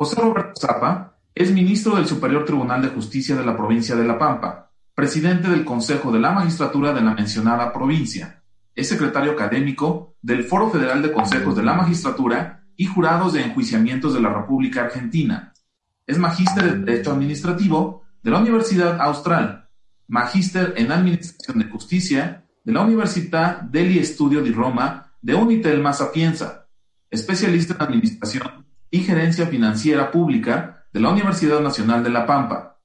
José Roberto Zapa es ministro del Superior Tribunal de Justicia de la provincia de La Pampa, presidente del Consejo de la Magistratura de la mencionada provincia. Es secretario académico del Foro Federal de Consejos de la Magistratura y Jurados de Enjuiciamientos de la República Argentina. Es magíster en Derecho Administrativo de la Universidad Austral, magíster en Administración de Justicia de la Universidad degli Studio di Roma de Unitel Sapienza, especialista en Administración y Gerencia Financiera Pública de la Universidad Nacional de La Pampa.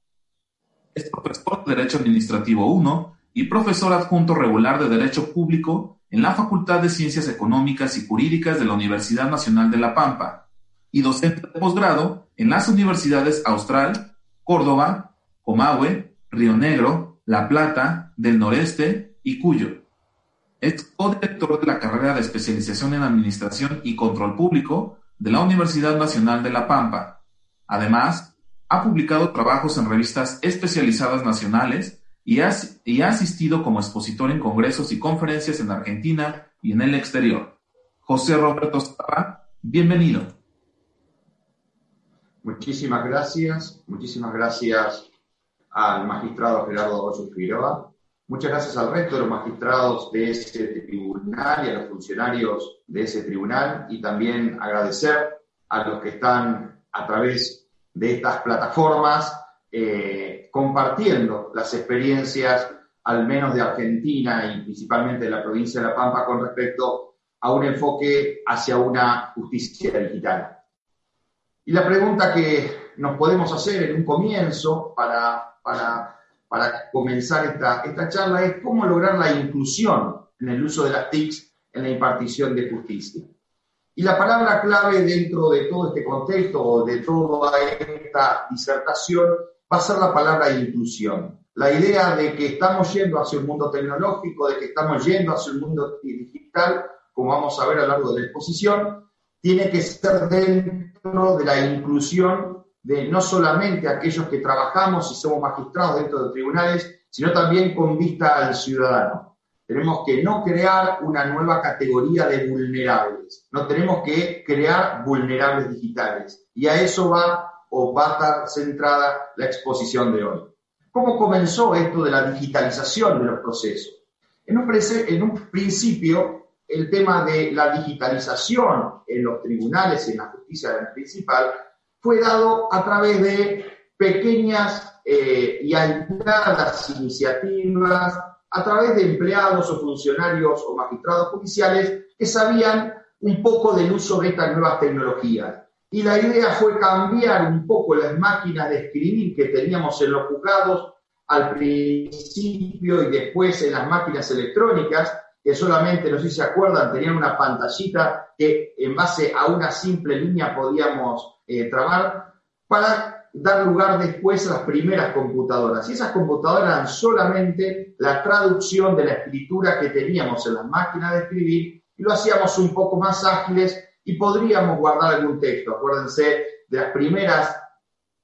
Es profesor de Derecho Administrativo 1 y profesor adjunto regular de Derecho Público en la Facultad de Ciencias Económicas y Jurídicas de la Universidad Nacional de La Pampa y docente de posgrado en las universidades Austral, Córdoba, Comahue, Río Negro, La Plata, del Noreste y Cuyo. Es co-director de la carrera de especialización en Administración y Control Público de la Universidad Nacional de La Pampa. Además, ha publicado trabajos en revistas especializadas nacionales y ha, asistido como expositor en congresos y conferencias en Argentina y en el exterior. José Roberto Zapa, bienvenido. Muchísimas gracias, muchísimas gracias al magistrado Gerardo Ocho Figueroa, muchas gracias al resto de los magistrados de ese tribunal y a los funcionarios de ese tribunal y también agradecer a los que están a través de estas plataformas eh, compartiendo las experiencias, al menos de Argentina y principalmente de la provincia de La Pampa, con respecto a un enfoque hacia una justicia digital. Y la pregunta que nos podemos hacer en un comienzo para, para, para comenzar esta, esta charla es cómo lograr la inclusión en el uso de las TICs en la impartición de justicia. Y la palabra clave dentro de todo este contexto o de toda esta disertación va a ser la palabra inclusión. La idea de que estamos yendo hacia un mundo tecnológico, de que estamos yendo hacia un mundo digital, como vamos a ver a lo largo de la exposición, tiene que ser dentro de la inclusión de no solamente aquellos que trabajamos y somos magistrados dentro de tribunales, sino también con vista al ciudadano. Tenemos que no crear una nueva categoría de vulnerables, no tenemos que crear vulnerables digitales. Y a eso va o va a estar centrada la exposición de hoy. ¿Cómo comenzó esto de la digitalización de los procesos? En un, principio, el tema de la digitalización en los tribunales y en la justicia principal fue dado a través de pequeñas eh, y aisladas iniciativas a través de empleados o funcionarios o magistrados judiciales que sabían un poco del uso de estas nuevas tecnologías. Y la idea fue cambiar un poco las máquinas de escribir que teníamos en los juzgados al principio y después en las máquinas electrónicas, que solamente, no sé si se acuerdan, tenían una pantallita que en base a una simple línea podíamos eh, trabar, para dar lugar después a las primeras computadoras. Y esas computadoras eran solamente la traducción de la escritura que teníamos en las máquinas de escribir y lo hacíamos un poco más ágiles y podríamos guardar algún texto. Acuérdense de las primeras,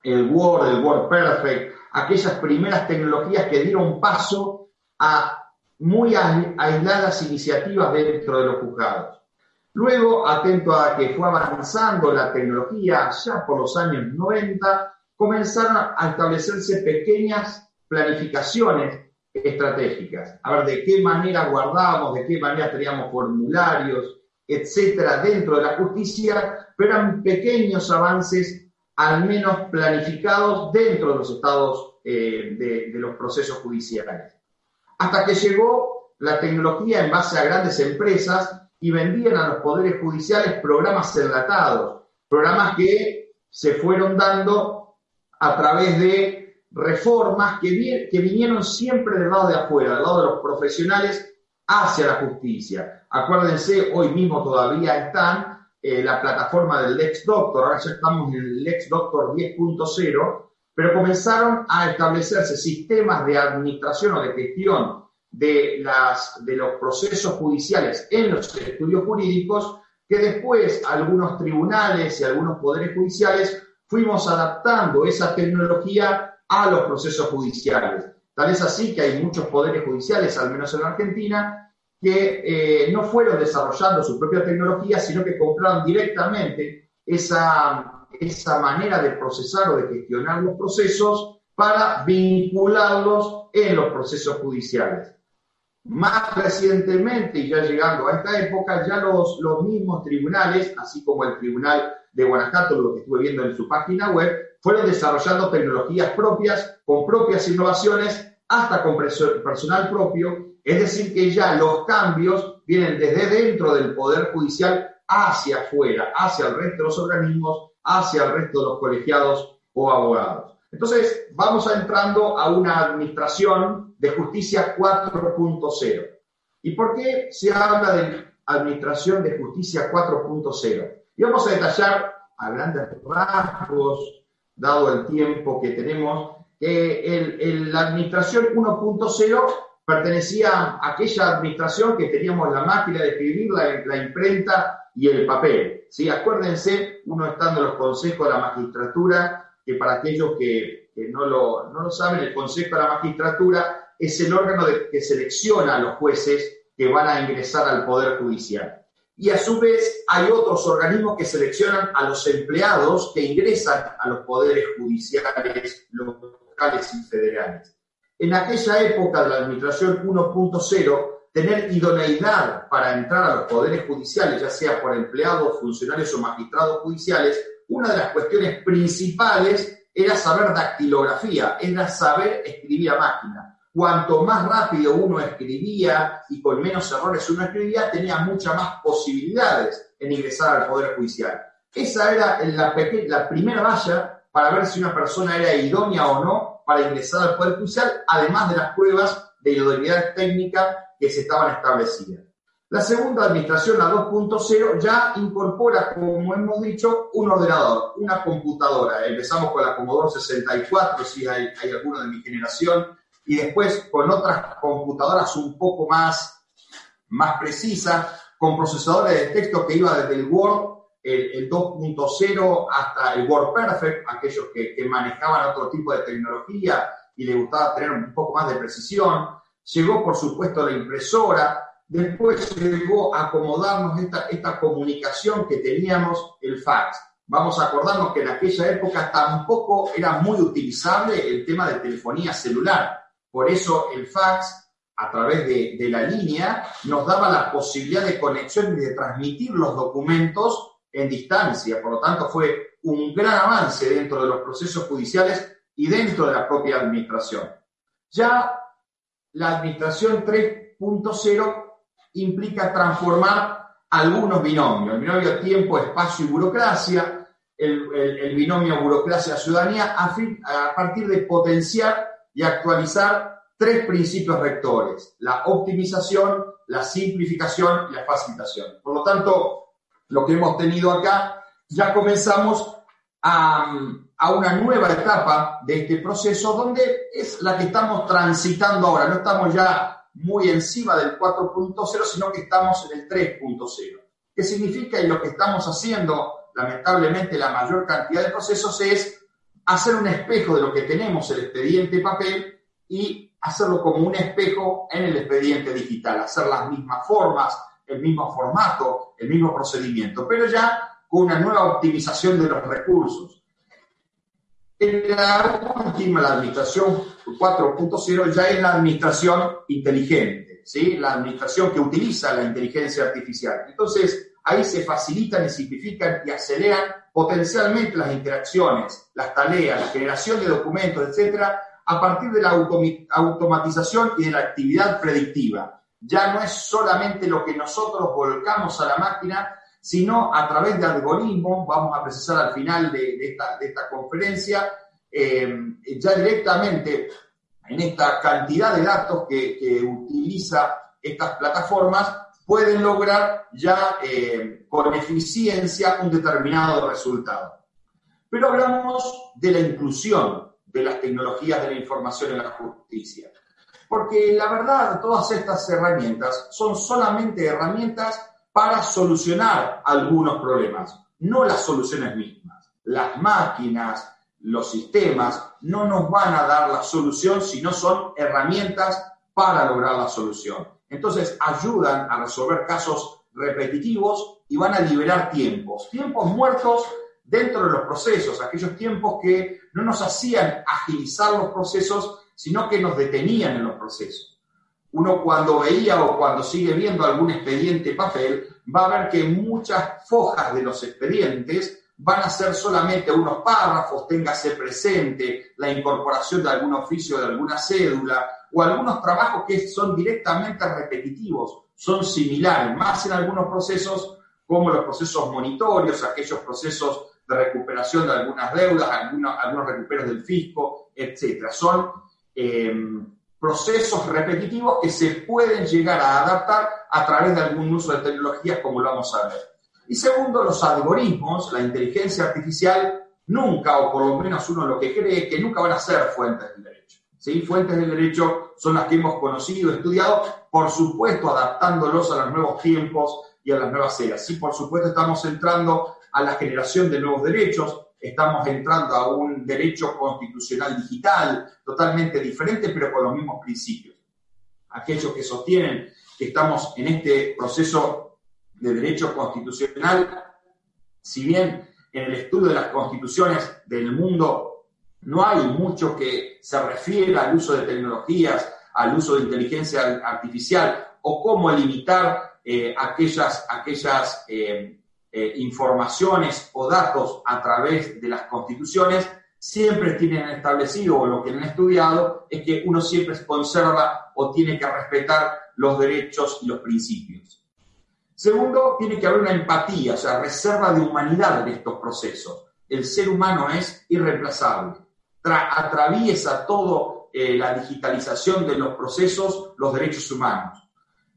el Word, el Word Perfect, aquellas primeras tecnologías que dieron paso a muy aisladas iniciativas dentro de los juzgados. Luego, atento a que fue avanzando la tecnología ya por los años 90, comenzaron a establecerse pequeñas planificaciones estratégicas. A ver, de qué manera guardábamos, de qué manera teníamos formularios, etcétera, dentro de la justicia, pero eran pequeños avances, al menos planificados dentro de los estados eh, de, de los procesos judiciales. Hasta que llegó la tecnología en base a grandes empresas y vendían a los poderes judiciales programas enlatados, programas que se fueron dando a través de reformas que, vinieron siempre del lado de afuera, del lado de los profesionales, hacia la justicia. Acuérdense, hoy mismo todavía están eh, la plataforma del Lex Doctor, ahora ya estamos en el Lex Doctor 10.0, pero comenzaron a establecerse sistemas de administración o de gestión de los procesos judiciales en los estudios jurídicos que después algunos tribunales y algunos poderes judiciales fuimos adaptando esa tecnología a los procesos judiciales. Tal es así que hay muchos poderes judiciales, al menos en Argentina, que eh, no fueron desarrollando su propia tecnología, sino que compraron directamente esa, esa manera de procesar o de gestionar los procesos para vincularlos en los procesos judiciales. Más recientemente, y ya llegando a esta época, ya los, los mismos tribunales, así como el Tribunal de Guanajuato, lo que estuve viendo en su página web, fueron desarrollando tecnologías propias, con propias innovaciones, hasta con personal propio, es decir, que ya los cambios vienen desde dentro del Poder Judicial hacia afuera, hacia el resto de los organismos, hacia el resto de los colegiados o abogados. Entonces, vamos entrando a una administración de justicia 4.0. ¿Y por qué se habla de administración de justicia 4.0? Y vamos a detallar a grandes rasgos, dado el tiempo que tenemos, que la administración 1.0 pertenecía a aquella administración que teníamos la máquina de escribir, la, imprenta y el papel. ¿sí? Acuérdense, uno estando en los consejos de la magistratura, que para aquellos que, no, lo, no, lo, saben, el Consejo de la Magistratura es el órgano que selecciona a los jueces que van a ingresar al Poder Judicial. Y a su vez hay otros organismos que seleccionan a los empleados que ingresan a los poderes judiciales locales y federales. En aquella época de la Administración 1.0, tener idoneidad para entrar a los poderes judiciales, ya sea por empleados, funcionarios o magistrados judiciales, una de las cuestiones principales era saber dactilografía, era saber escribir a máquina cuanto más rápido uno escribía y con menos errores uno escribía, tenía muchas más posibilidades en ingresar al Poder Judicial. Esa era la, primera valla para ver si una persona era idónea o no para ingresar al Poder Judicial, además de las pruebas de idoneidad técnica que se estaban establecidas. La segunda administración, la 2.0, ya incorpora, como hemos dicho, un ordenador, una computadora. Empezamos con la Commodore 64, si hay, hay alguno de mi generación y después con otras computadoras un poco más, más precisas, con procesadores de texto que iba desde el Word, el, 2.0 hasta el Word Perfect, aquellos que, que, manejaban otro tipo de tecnología y les gustaba tener un poco más de precisión. Llegó, por supuesto, la impresora. Después llegó a acomodarnos esta, esta comunicación que teníamos, el fax. Vamos a acordarnos que en aquella época tampoco era muy utilizable el tema de telefonía celular por eso el fax, a través de, la línea, nos daba la posibilidad de conexión y de transmitir los documentos en distancia. Por lo tanto, fue un gran avance dentro de los procesos judiciales y dentro de la propia administración. Ya la administración 3.0 implica transformar algunos binomios, el binomio tiempo, espacio y burocracia, el, binomio burocracia-ciudadanía, a partir de potenciar y actualizar tres principios rectores, la optimización, la simplificación y la facilitación. Por lo tanto, lo que hemos tenido acá, ya comenzamos a, a, una nueva etapa de este proceso donde es la que estamos transitando ahora. No estamos ya muy encima del 4.0, sino que estamos en el 3.0. ¿Qué significa? Y lo que estamos haciendo, lamentablemente, la mayor cantidad de procesos es hacer un espejo de lo que tenemos, el expediente papel, y hacerlo como un espejo en el expediente digital, hacer las mismas formas, el mismo formato, el mismo procedimiento, pero ya con una nueva optimización de los recursos. En la última, la administración 4.0 ya es la administración inteligente, ¿sí? la administración que utiliza la inteligencia artificial. Entonces, ahí se facilitan y simplifican y aceleran potencialmente las interacciones, las tareas, la generación de documentos, etcétera, a partir de la automatización y de la actividad predictiva. Ya no es solamente lo que nosotros volcamos a la máquina, sino a través de algoritmos, vamos a precisar al final de, esta, conferencia, eh, ya directamente en esta cantidad de datos que, que utiliza estas plataformas, pueden lograr ya eh, con eficiencia un determinado resultado. Pero hablamos de la inclusión de las tecnologías de la información en la justicia. Porque la verdad, todas estas herramientas son solamente herramientas para solucionar algunos problemas, no las soluciones mismas. Las máquinas, los sistemas no nos van a dar la solución, sino son herramientas para lograr la solución. Entonces ayudan a resolver casos repetitivos y van a liberar tiempos, tiempos muertos dentro de los procesos, aquellos tiempos que no nos hacían agilizar los procesos, sino que nos detenían en los procesos. Uno cuando veía o cuando sigue viendo algún expediente papel, va a ver que muchas fojas de los expedientes van a ser solamente unos párrafos, téngase presente la incorporación de algún oficio, de alguna cédula, o algunos trabajos que son directamente repetitivos, son similares, más en algunos procesos como los procesos monitorios, aquellos procesos de recuperación de algunas deudas, algunos, algunos recuperos del fisco, etc. Son eh, procesos repetitivos que se pueden llegar a adaptar a través de algún uso de tecnologías, como lo vamos a ver. Y segundo, los algoritmos, la inteligencia artificial, nunca, o por lo menos uno lo que cree, que nunca van a ser fuentes del derecho. ¿sí? Fuentes del derecho son las que hemos conocido, estudiado, por supuesto adaptándolos a los nuevos tiempos y a las nuevas eras. Sí, por supuesto estamos entrando a la generación de nuevos derechos, estamos entrando a un derecho constitucional digital totalmente diferente, pero con los mismos principios. Aquellos que sostienen que estamos en este proceso de derecho constitucional, si bien en el estudio de las constituciones del mundo no hay mucho que se refiera al uso de tecnologías, al uso de inteligencia artificial o cómo limitar eh, aquellas, aquellas eh, eh, informaciones o datos a través de las constituciones, siempre tienen establecido o lo que han estudiado es que uno siempre conserva o tiene que respetar los derechos y los principios. Segundo, tiene que haber una empatía, o sea, reserva de humanidad en estos procesos. El ser humano es irreemplazable atraviesa todo eh, la digitalización de los procesos, los derechos humanos.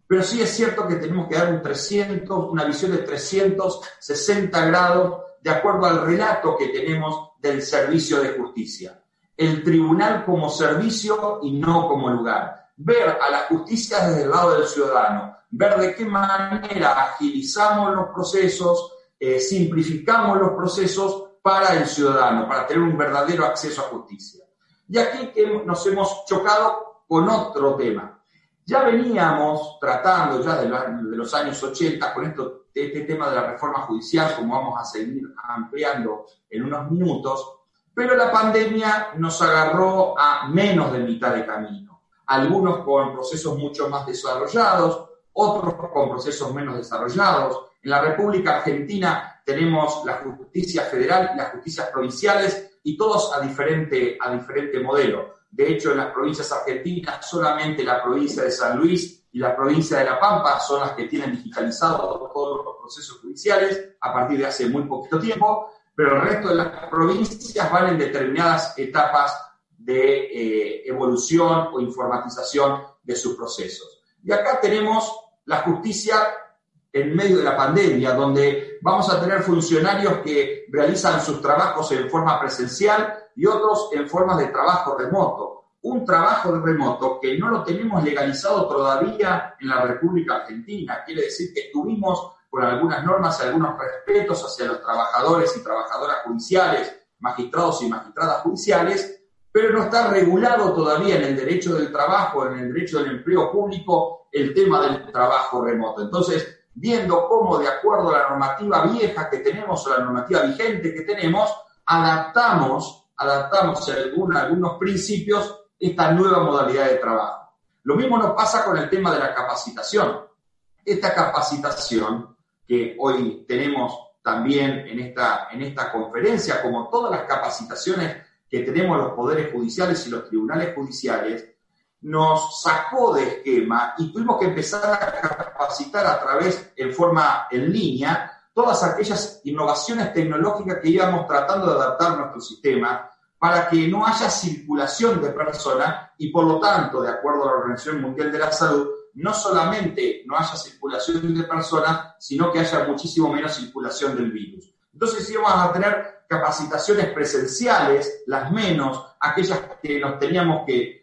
Pero sí es cierto que tenemos que dar un 300, una visión de 360 grados de acuerdo al relato que tenemos del servicio de justicia. El tribunal como servicio y no como lugar. Ver a la justicia desde el lado del ciudadano, ver de qué manera agilizamos los procesos, eh, simplificamos los procesos para el ciudadano, para tener un verdadero acceso a justicia. Y aquí nos hemos chocado con otro tema. Ya veníamos tratando ya de, los años 80 con esto, este tema de la reforma judicial, como vamos a seguir ampliando en unos minutos, pero la pandemia nos agarró a menos de mitad de camino. Algunos con procesos mucho más desarrollados, otros con procesos menos desarrollados. En la República Argentina tenemos la justicia federal y las justicias provinciales y todos a diferente, a diferente modelo. De hecho, en las provincias argentinas, solamente la provincia de San Luis y la provincia de La Pampa son las que tienen digitalizados todos los procesos judiciales a partir de hace muy poquito tiempo, pero el resto de las provincias van en determinadas etapas de eh, evolución o informatización de sus procesos. Y acá tenemos la justicia en medio de la pandemia, donde vamos a tener funcionarios que realizan sus trabajos en forma presencial y otros en formas de trabajo remoto. Un trabajo remoto que no lo tenemos legalizado todavía en la República Argentina. Quiere decir que estuvimos con algunas normas y algunos respetos hacia los trabajadores y trabajadoras judiciales, magistrados y magistradas judiciales, pero no está regulado todavía en el derecho del trabajo, en el derecho del empleo público, el tema del trabajo remoto. Entonces, viendo cómo de acuerdo a la normativa vieja que tenemos o la normativa vigente que tenemos, adaptamos, adaptamos algunos principios esta nueva modalidad de trabajo. Lo mismo nos pasa con el tema de la capacitación. Esta capacitación que hoy tenemos también en esta, en esta conferencia, como todas las capacitaciones que tenemos los poderes judiciales y los tribunales judiciales, nos sacó de esquema y tuvimos que empezar a capacitar a través, en forma en línea, todas aquellas innovaciones tecnológicas que íbamos tratando de adaptar a nuestro sistema para que no haya circulación de personas y por lo tanto, de acuerdo a la Organización Mundial de la Salud, no solamente no haya circulación de personas, sino que haya muchísimo menos circulación del virus. Entonces íbamos a tener capacitaciones presenciales, las menos, aquellas que nos teníamos que,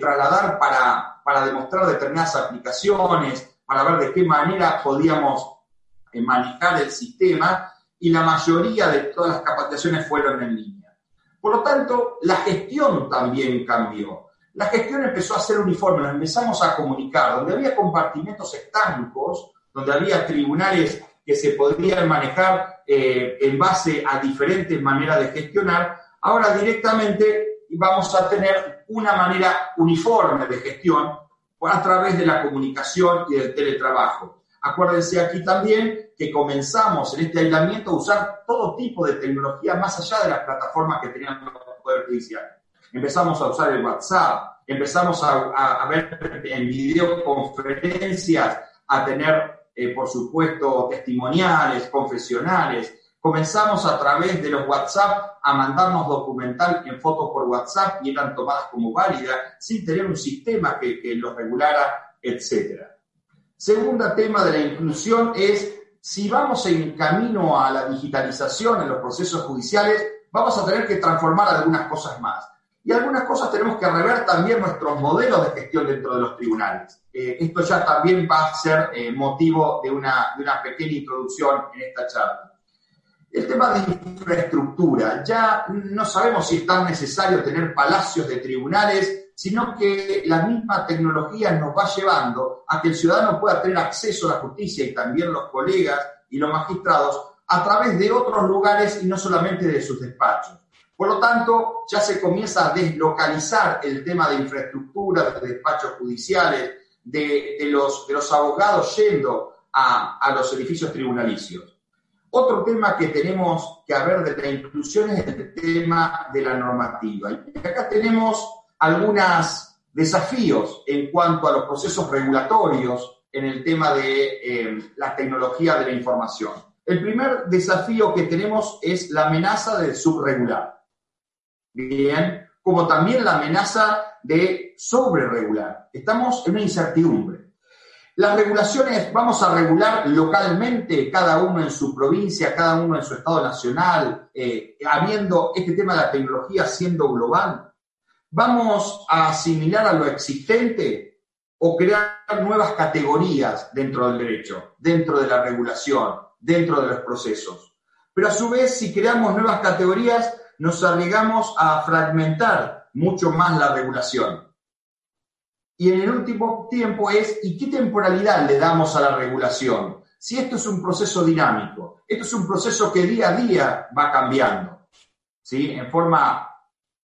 trasladar para, para demostrar determinadas aplicaciones, para ver de qué manera podíamos eh, manejar el sistema, y la mayoría de todas las capacitaciones fueron en línea. Por lo tanto, la gestión también cambió. La gestión empezó a ser uniforme, nos empezamos a comunicar, donde había compartimentos estancos, donde había tribunales que se podrían manejar eh, en base a diferentes maneras de gestionar, ahora directamente vamos a tener una manera uniforme de gestión a través de la comunicación y del teletrabajo. Acuérdense aquí también que comenzamos en este aislamiento a usar todo tipo de tecnología más allá de las plataformas que teníamos el Poder Judicial. Empezamos a usar el WhatsApp, empezamos a, ver en videoconferencias, a tener, eh, por supuesto, testimoniales, confesionales. Comenzamos a través de los WhatsApp a mandarnos documental en fotos por WhatsApp y eran tomadas como válidas sin tener un sistema que, que los regulara, etcétera. Segundo tema de la inclusión es si vamos en camino a la digitalización en los procesos judiciales, vamos a tener que transformar algunas cosas más. Y algunas cosas tenemos que rever también nuestros modelos de gestión dentro de los tribunales. Eh, esto ya también va a ser eh, motivo de una, de una pequeña introducción en esta charla. El tema de infraestructura. Ya no sabemos si es tan necesario tener palacios de tribunales sino que la misma tecnología nos va llevando a que el ciudadano pueda tener acceso a la justicia y también los colegas y los magistrados a través de otros lugares y no solamente de sus despachos. Por lo tanto, ya se comienza a deslocalizar el tema de infraestructura, de despachos judiciales, de, los, de los, abogados yendo a, a los edificios tribunalicios. Otro tema que tenemos que hablar de la inclusión es el tema de la normativa. Y acá tenemos algunos desafíos en cuanto a los procesos regulatorios en el tema de eh, la tecnología de la información. El primer desafío que tenemos es la amenaza de subregular. Bien, como también la amenaza de sobreregular. Estamos en una incertidumbre. Las regulaciones, vamos a regular localmente, cada uno en su provincia, cada uno en su estado nacional, eh, habiendo este tema de la tecnología siendo global. ¿Vamos a asimilar a lo existente o crear nuevas categorías dentro del derecho, dentro de la regulación, dentro de los procesos? Pero a su vez, si creamos nuevas categorías, nos arriesgamos a fragmentar mucho más la regulación. Y en el último tiempo es, ¿y qué temporalidad le damos a la regulación? Si esto es un proceso dinámico, esto es un proceso que día a día va cambiando, ¿sí? En forma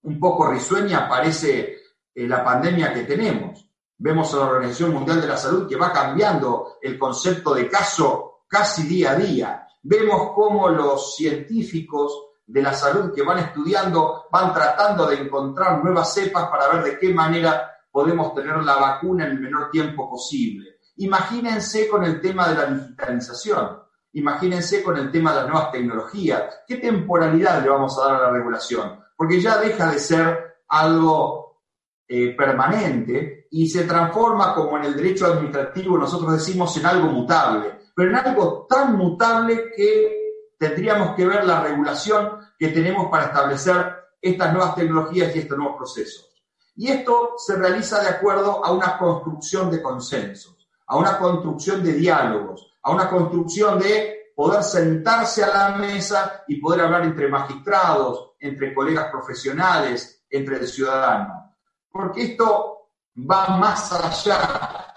un poco risueña parece eh, la pandemia que tenemos. Vemos a la Organización Mundial de la Salud que va cambiando el concepto de caso casi día a día. Vemos cómo los científicos de la salud que van estudiando van tratando de encontrar nuevas cepas para ver de qué manera podemos tener la vacuna en el menor tiempo posible. Imagínense con el tema de la digitalización, imagínense con el tema de las nuevas tecnologías. ¿Qué temporalidad le vamos a dar a la regulación? porque ya deja de ser algo eh, permanente y se transforma, como en el derecho administrativo nosotros decimos, en algo mutable, pero en algo tan mutable que tendríamos que ver la regulación que tenemos para establecer estas nuevas tecnologías y estos nuevos procesos. Y esto se realiza de acuerdo a una construcción de consensos, a una construcción de diálogos, a una construcción de poder sentarse a la mesa y poder hablar entre magistrados, entre colegas profesionales, entre el ciudadano. Porque esto va más allá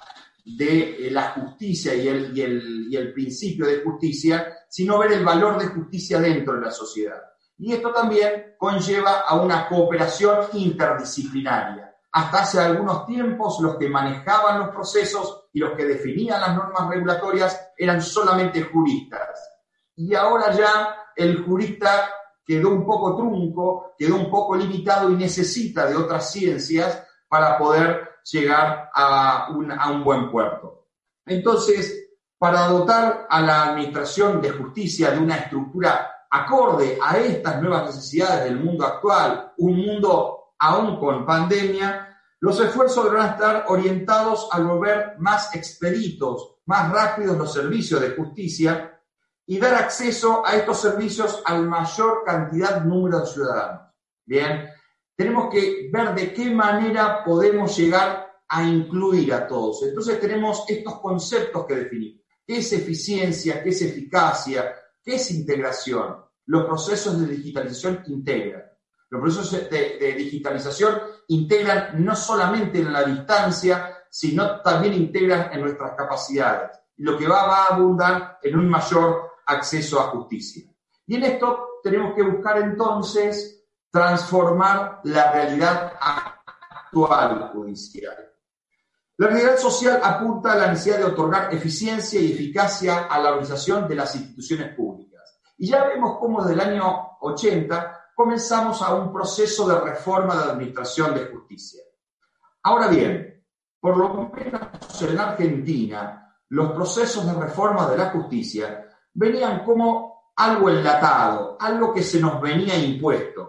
de eh, la justicia y el, y, el, principio de justicia, sino ver el valor de justicia dentro de la sociedad. Y esto también conlleva a una cooperación interdisciplinaria. Hasta hace algunos tiempos los que manejaban los procesos y los que definían las normas regulatorias eran solamente juristas. Y ahora ya el jurista quedó un poco trunco, quedó un poco limitado y necesita de otras ciencias para poder llegar a un, a un buen puerto. Entonces, para dotar a la Administración de Justicia de una estructura acorde a estas nuevas necesidades del mundo actual, un mundo aún con pandemia, Los esfuerzos deberán estar orientados a volver más expeditos, más rápidos los servicios de justicia y dar acceso a estos servicios al mayor cantidad, número de ciudadanos. Bien, tenemos que ver de qué manera podemos llegar a incluir a todos. Entonces tenemos estos conceptos que definir. ¿Qué es eficiencia? ¿Qué es eficacia? ¿Qué es integración? Los procesos de digitalización integran. Los procesos de, digitalización integran no solamente en la distancia, sino también integran en nuestras capacidades, lo que va, va a abundar en un mayor acceso a justicia. Y en esto tenemos que buscar entonces transformar la realidad actual judicial. La realidad social apunta a la necesidad de otorgar eficiencia y eficacia a la organización de las instituciones públicas. Y ya vemos cómo desde el año 80 comenzamos a un proceso de reforma de administración de justicia. Ahora bien, por lo menos en Argentina, los procesos de reforma de la justicia venían como algo enlatado, algo que se nos venía impuesto.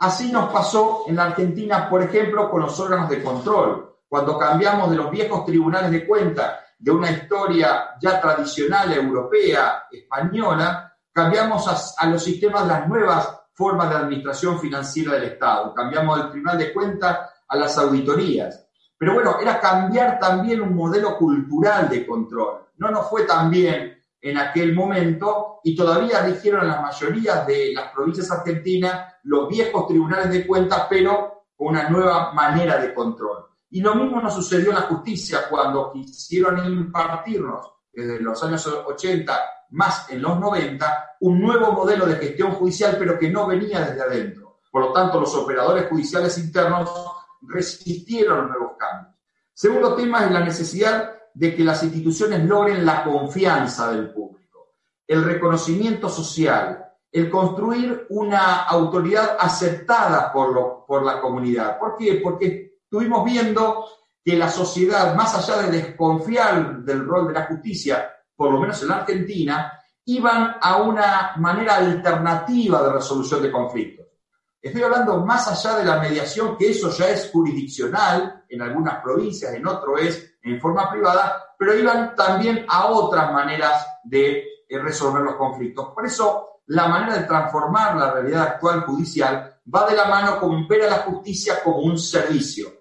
Así nos pasó en la Argentina, por ejemplo, con los órganos de control cuando cambiamos de los viejos tribunales de cuentas de una historia ya tradicional europea, española, cambiamos a, los sistemas de las nuevas formas de administración financiera del Estado. Cambiamos del tribunal de cuentas a las auditorías. Pero bueno, era cambiar también un modelo cultural de control. No nos fue tan bien en aquel momento y todavía rigieron en la mayoría de las provincias argentinas los viejos tribunales de cuentas, pero con una nueva manera de control. Y lo mismo nos sucedió en la justicia cuando quisieron impartirnos desde los años 80 más en los 90 un nuevo modelo de gestión judicial, pero que no venía desde adentro. Por lo tanto, los operadores judiciales internos resistieron los nuevos cambios. Segundo tema es la necesidad de que las instituciones logren la confianza del público, el reconocimiento social, el construir una autoridad aceptada por, lo, por la comunidad. ¿Por qué? Porque estuvimos viendo que la sociedad, más allá de desconfiar del rol de la justicia, por lo menos en la Argentina, iban a una manera alternativa de resolución de conflictos. Estoy hablando más allá de la mediación, que eso ya es jurisdiccional en algunas provincias, en otro es en forma privada, pero iban también a otras maneras de eh, resolver los conflictos. Por eso, la manera de transformar la realidad actual judicial va de la mano con ver a la justicia como un servicio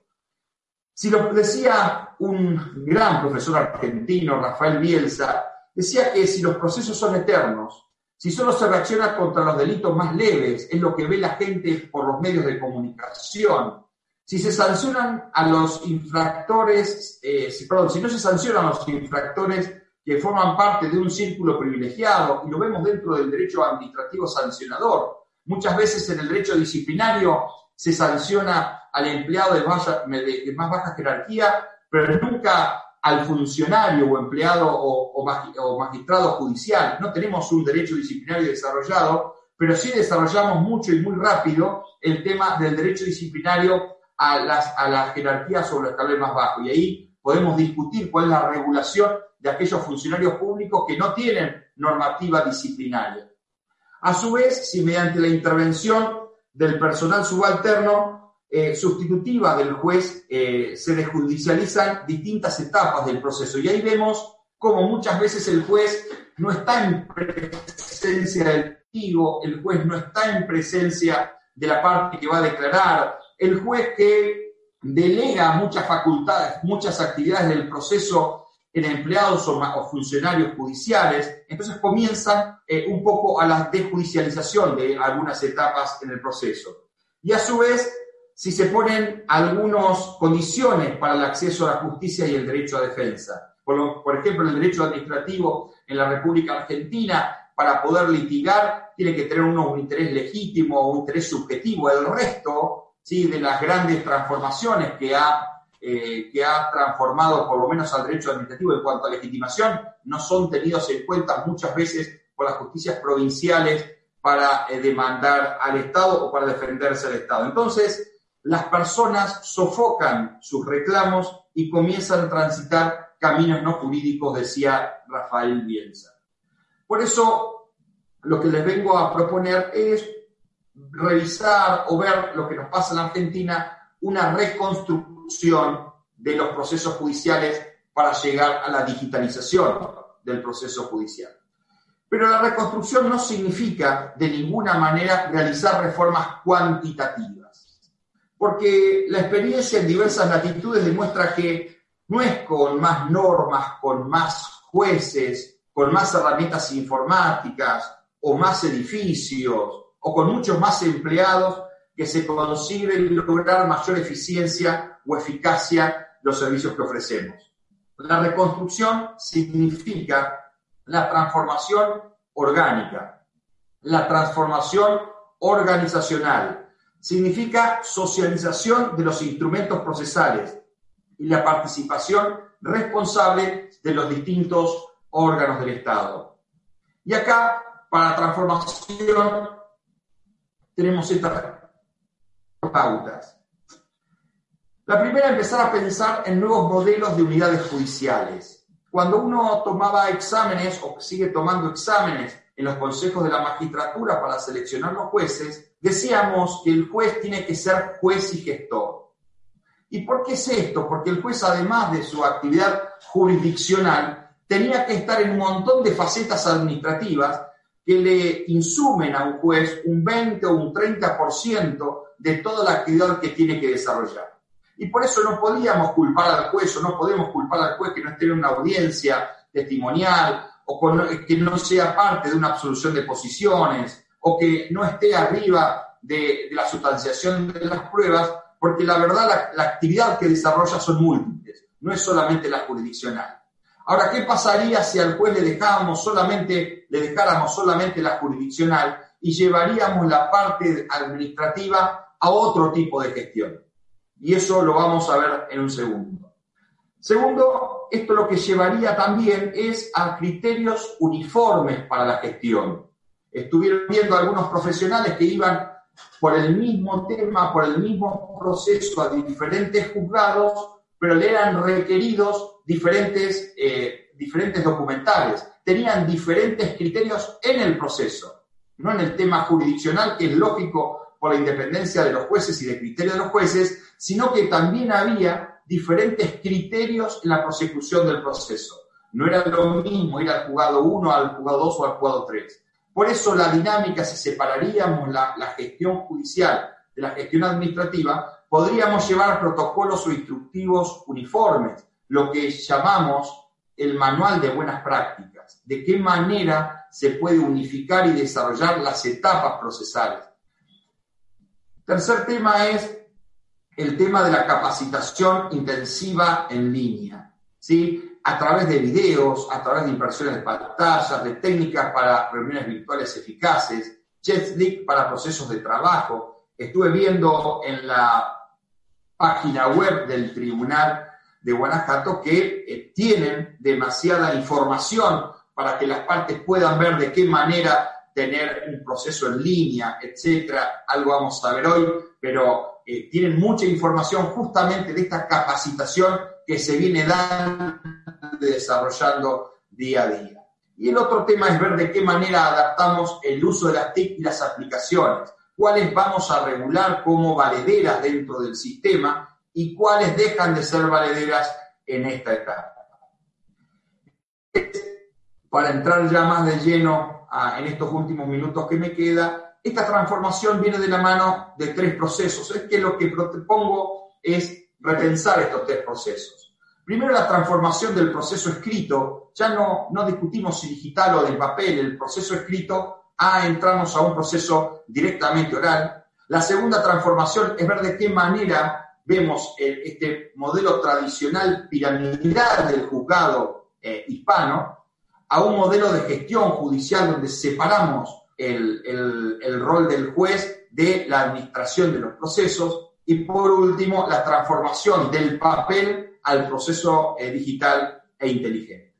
si lo decía un gran profesor argentino, Rafael Bielsa, decía que si los procesos son eternos, si solo se reacciona contra los delitos más leves, es lo que ve la gente por los medios de comunicación, si se sancionan a los infractores, eh, si, perdón, si no se sancionan a los infractores que forman parte de un círculo privilegiado, y lo vemos dentro del derecho administrativo sancionador, muchas veces en el derecho disciplinario se sanciona al empleado de, más baja jerarquía, pero nunca al funcionario o empleado o, magistrado judicial. No tenemos un derecho disciplinario desarrollado, pero sí desarrollamos mucho y muy rápido el tema del derecho disciplinario a, las, a la jerarquía sobre el escalón más bajo. Y ahí podemos discutir cuál es la regulación de aquellos funcionarios públicos que no tienen normativa disciplinaria. A su vez, si mediante la intervención del personal subalterno eh, sustitutiva del juez eh, se desjudicializan distintas etapas del proceso. Y ahí vemos cómo muchas veces el juez no está en presencia del testigo, el juez no está en presencia de la parte que va a declarar, el juez que delega muchas facultades, muchas actividades del proceso en empleados o, funcionarios judiciales, entonces comienza eh, un poco a la desjudicialización de algunas etapas en el proceso. Y a su vez si se ponen algunas condiciones para el acceso a la justicia y el derecho a defensa. Por, ejemplo, el derecho administrativo en la República Argentina, para poder litigar, tiene que tener uno un interés legítimo o un interés subjetivo. El resto ¿sí? de las grandes transformaciones que ha, eh, que ha transformado por lo menos al derecho administrativo en cuanto a legitimación, no son tenidos en cuenta muchas veces por las justicias provinciales para eh, demandar al Estado o para defenderse al Estado. Entonces, las personas sofocan sus reclamos y comienzan a transitar caminos no jurídicos, decía Rafael Bielsa. Por eso, lo que les vengo a proponer es revisar o ver lo que nos pasa en Argentina, una reconstrucción de los procesos judiciales para llegar a la digitalización del proceso judicial. Pero la reconstrucción no significa de ninguna manera realizar reformas cuantitativas, porque la experiencia en diversas latitudes demuestra que no es con más normas, con más jueces, con más herramientas informáticas o más edificios o con muchos más empleados que se consigue lograr mayor eficiencia o eficacia los servicios que ofrecemos. La reconstrucción significa la transformación orgánica, la transformación organizacional. Significa socialización de los instrumentos procesales y la participación responsable de los distintos órganos del Estado. Y acá, para transformación, tenemos estas pautas. La primera, empezar a pensar en nuevos modelos de unidades judiciales cuando uno tomaba exámenes o sigue tomando exámenes en los consejos de la magistratura para seleccionar los jueces, decíamos que el juez tiene que ser juez y gestor. ¿Y por qué es esto? Porque el juez, además de su actividad jurisdiccional, tenía que estar en un montón de facetas administrativas que le insumen a un juez un 20 o un 30% de toda la actividad que tiene que desarrollar. Y por eso no podíamos culpar al juez o no podemos culpar al juez que no esté en una audiencia testimonial o que no sea parte de una absolución de posiciones o que no esté arriba de, la sustanciación de las pruebas, porque la verdad la, la actividad que desarrolla son múltiples, no es solamente la jurisdiccional. Ahora, ¿qué pasaría si al juez le dejábamos solamente, le dejáramos solamente la jurisdiccional y llevaríamos la parte administrativa a otro tipo de gestión? Y eso lo vamos a ver en un segundo. Segundo, esto lo que llevaría también es a criterios uniformes para la gestión. Estuvieron viendo algunos profesionales que iban por el mismo tema, por el mismo proceso a diferentes juzgados, pero le eran requeridos diferentes, eh, diferentes documentales. Tenían diferentes criterios en el proceso, no en el tema jurisdiccional, que es lógico por la independencia de los jueces y de criterio de los jueces, sino que también había diferentes criterios en la prosecución del proceso. No era lo mismo ir al juzgado 1, al juzgado 2 o al juzgado 3. Por eso la dinámica, si separaríamos la, la gestión judicial de la gestión administrativa, podríamos llevar protocolos o instructivos uniformes, lo que llamamos el manual de buenas prácticas, de qué manera se puede unificar y desarrollar las etapas procesales. Tercer tema es el tema de la capacitación intensiva en línea, ¿sí? A través de videos, a través de impresiones de pantallas, de técnicas para reuniones virtuales eficaces, JetSlick para procesos de trabajo. Estuve viendo en la página web del Tribunal de Guanajuato que eh, tienen demasiada información para que las partes puedan ver de qué manera tener un proceso en línea, etcétera. Algo vamos a ver hoy, pero eh, tienen mucha información justamente de esta capacitación que se viene dando, desarrollando día a día. Y el otro tema es ver de qué manera adaptamos el uso de las TIC las aplicaciones, cuáles vamos a regular como valederas dentro del sistema y cuáles dejan de ser valederas en esta etapa. Para entrar ya más de lleno en estos últimos minutos que me queda, esta transformación viene de la mano de tres procesos. Es que lo que propongo es repensar estos tres procesos. Primero, la transformación del proceso escrito. Ya no, no discutimos si digital o del papel, el proceso escrito, a entramos a un proceso directamente oral. La segunda transformación es ver de qué manera vemos este modelo tradicional piramidal del juzgado eh, hispano a un modelo de gestión judicial donde separamos el, rol del juez de la administración de los procesos y por último la transformación del papel al proceso eh, digital e inteligente.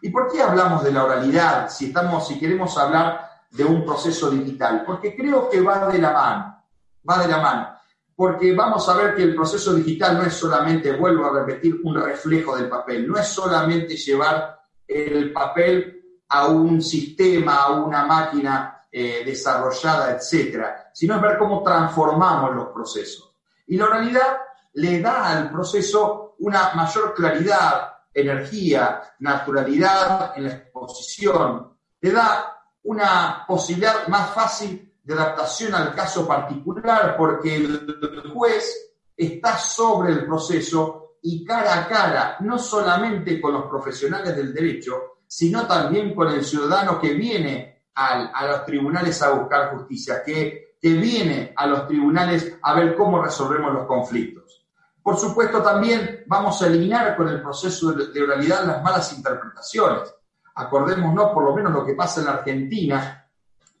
¿Y por qué hablamos de la oralidad si, estamos, si queremos hablar de un proceso digital? Porque creo que va de la mano, va de la mano. Porque vamos a ver que el proceso digital no es solamente, vuelvo a repetir, un reflejo del papel, no es solamente llevar el papel a un sistema, a una máquina eh, desarrollada, etcétera, sino es ver cómo transformamos los procesos. Y la oralidad le da al proceso una mayor claridad, energía, naturalidad en la exposición, le da una posibilidad más fácil de adaptación al caso particular porque el juez está sobre el proceso y cara a cara, no solamente con los profesionales del derecho, sino también con el ciudadano que viene a los tribunales a buscar justicia, que, que viene a los tribunales a ver cómo resolvemos los conflictos. Por supuesto, también vamos a eliminar con el proceso de oralidad las malas interpretaciones. Acordémonos por lo menos lo que pasa en la Argentina,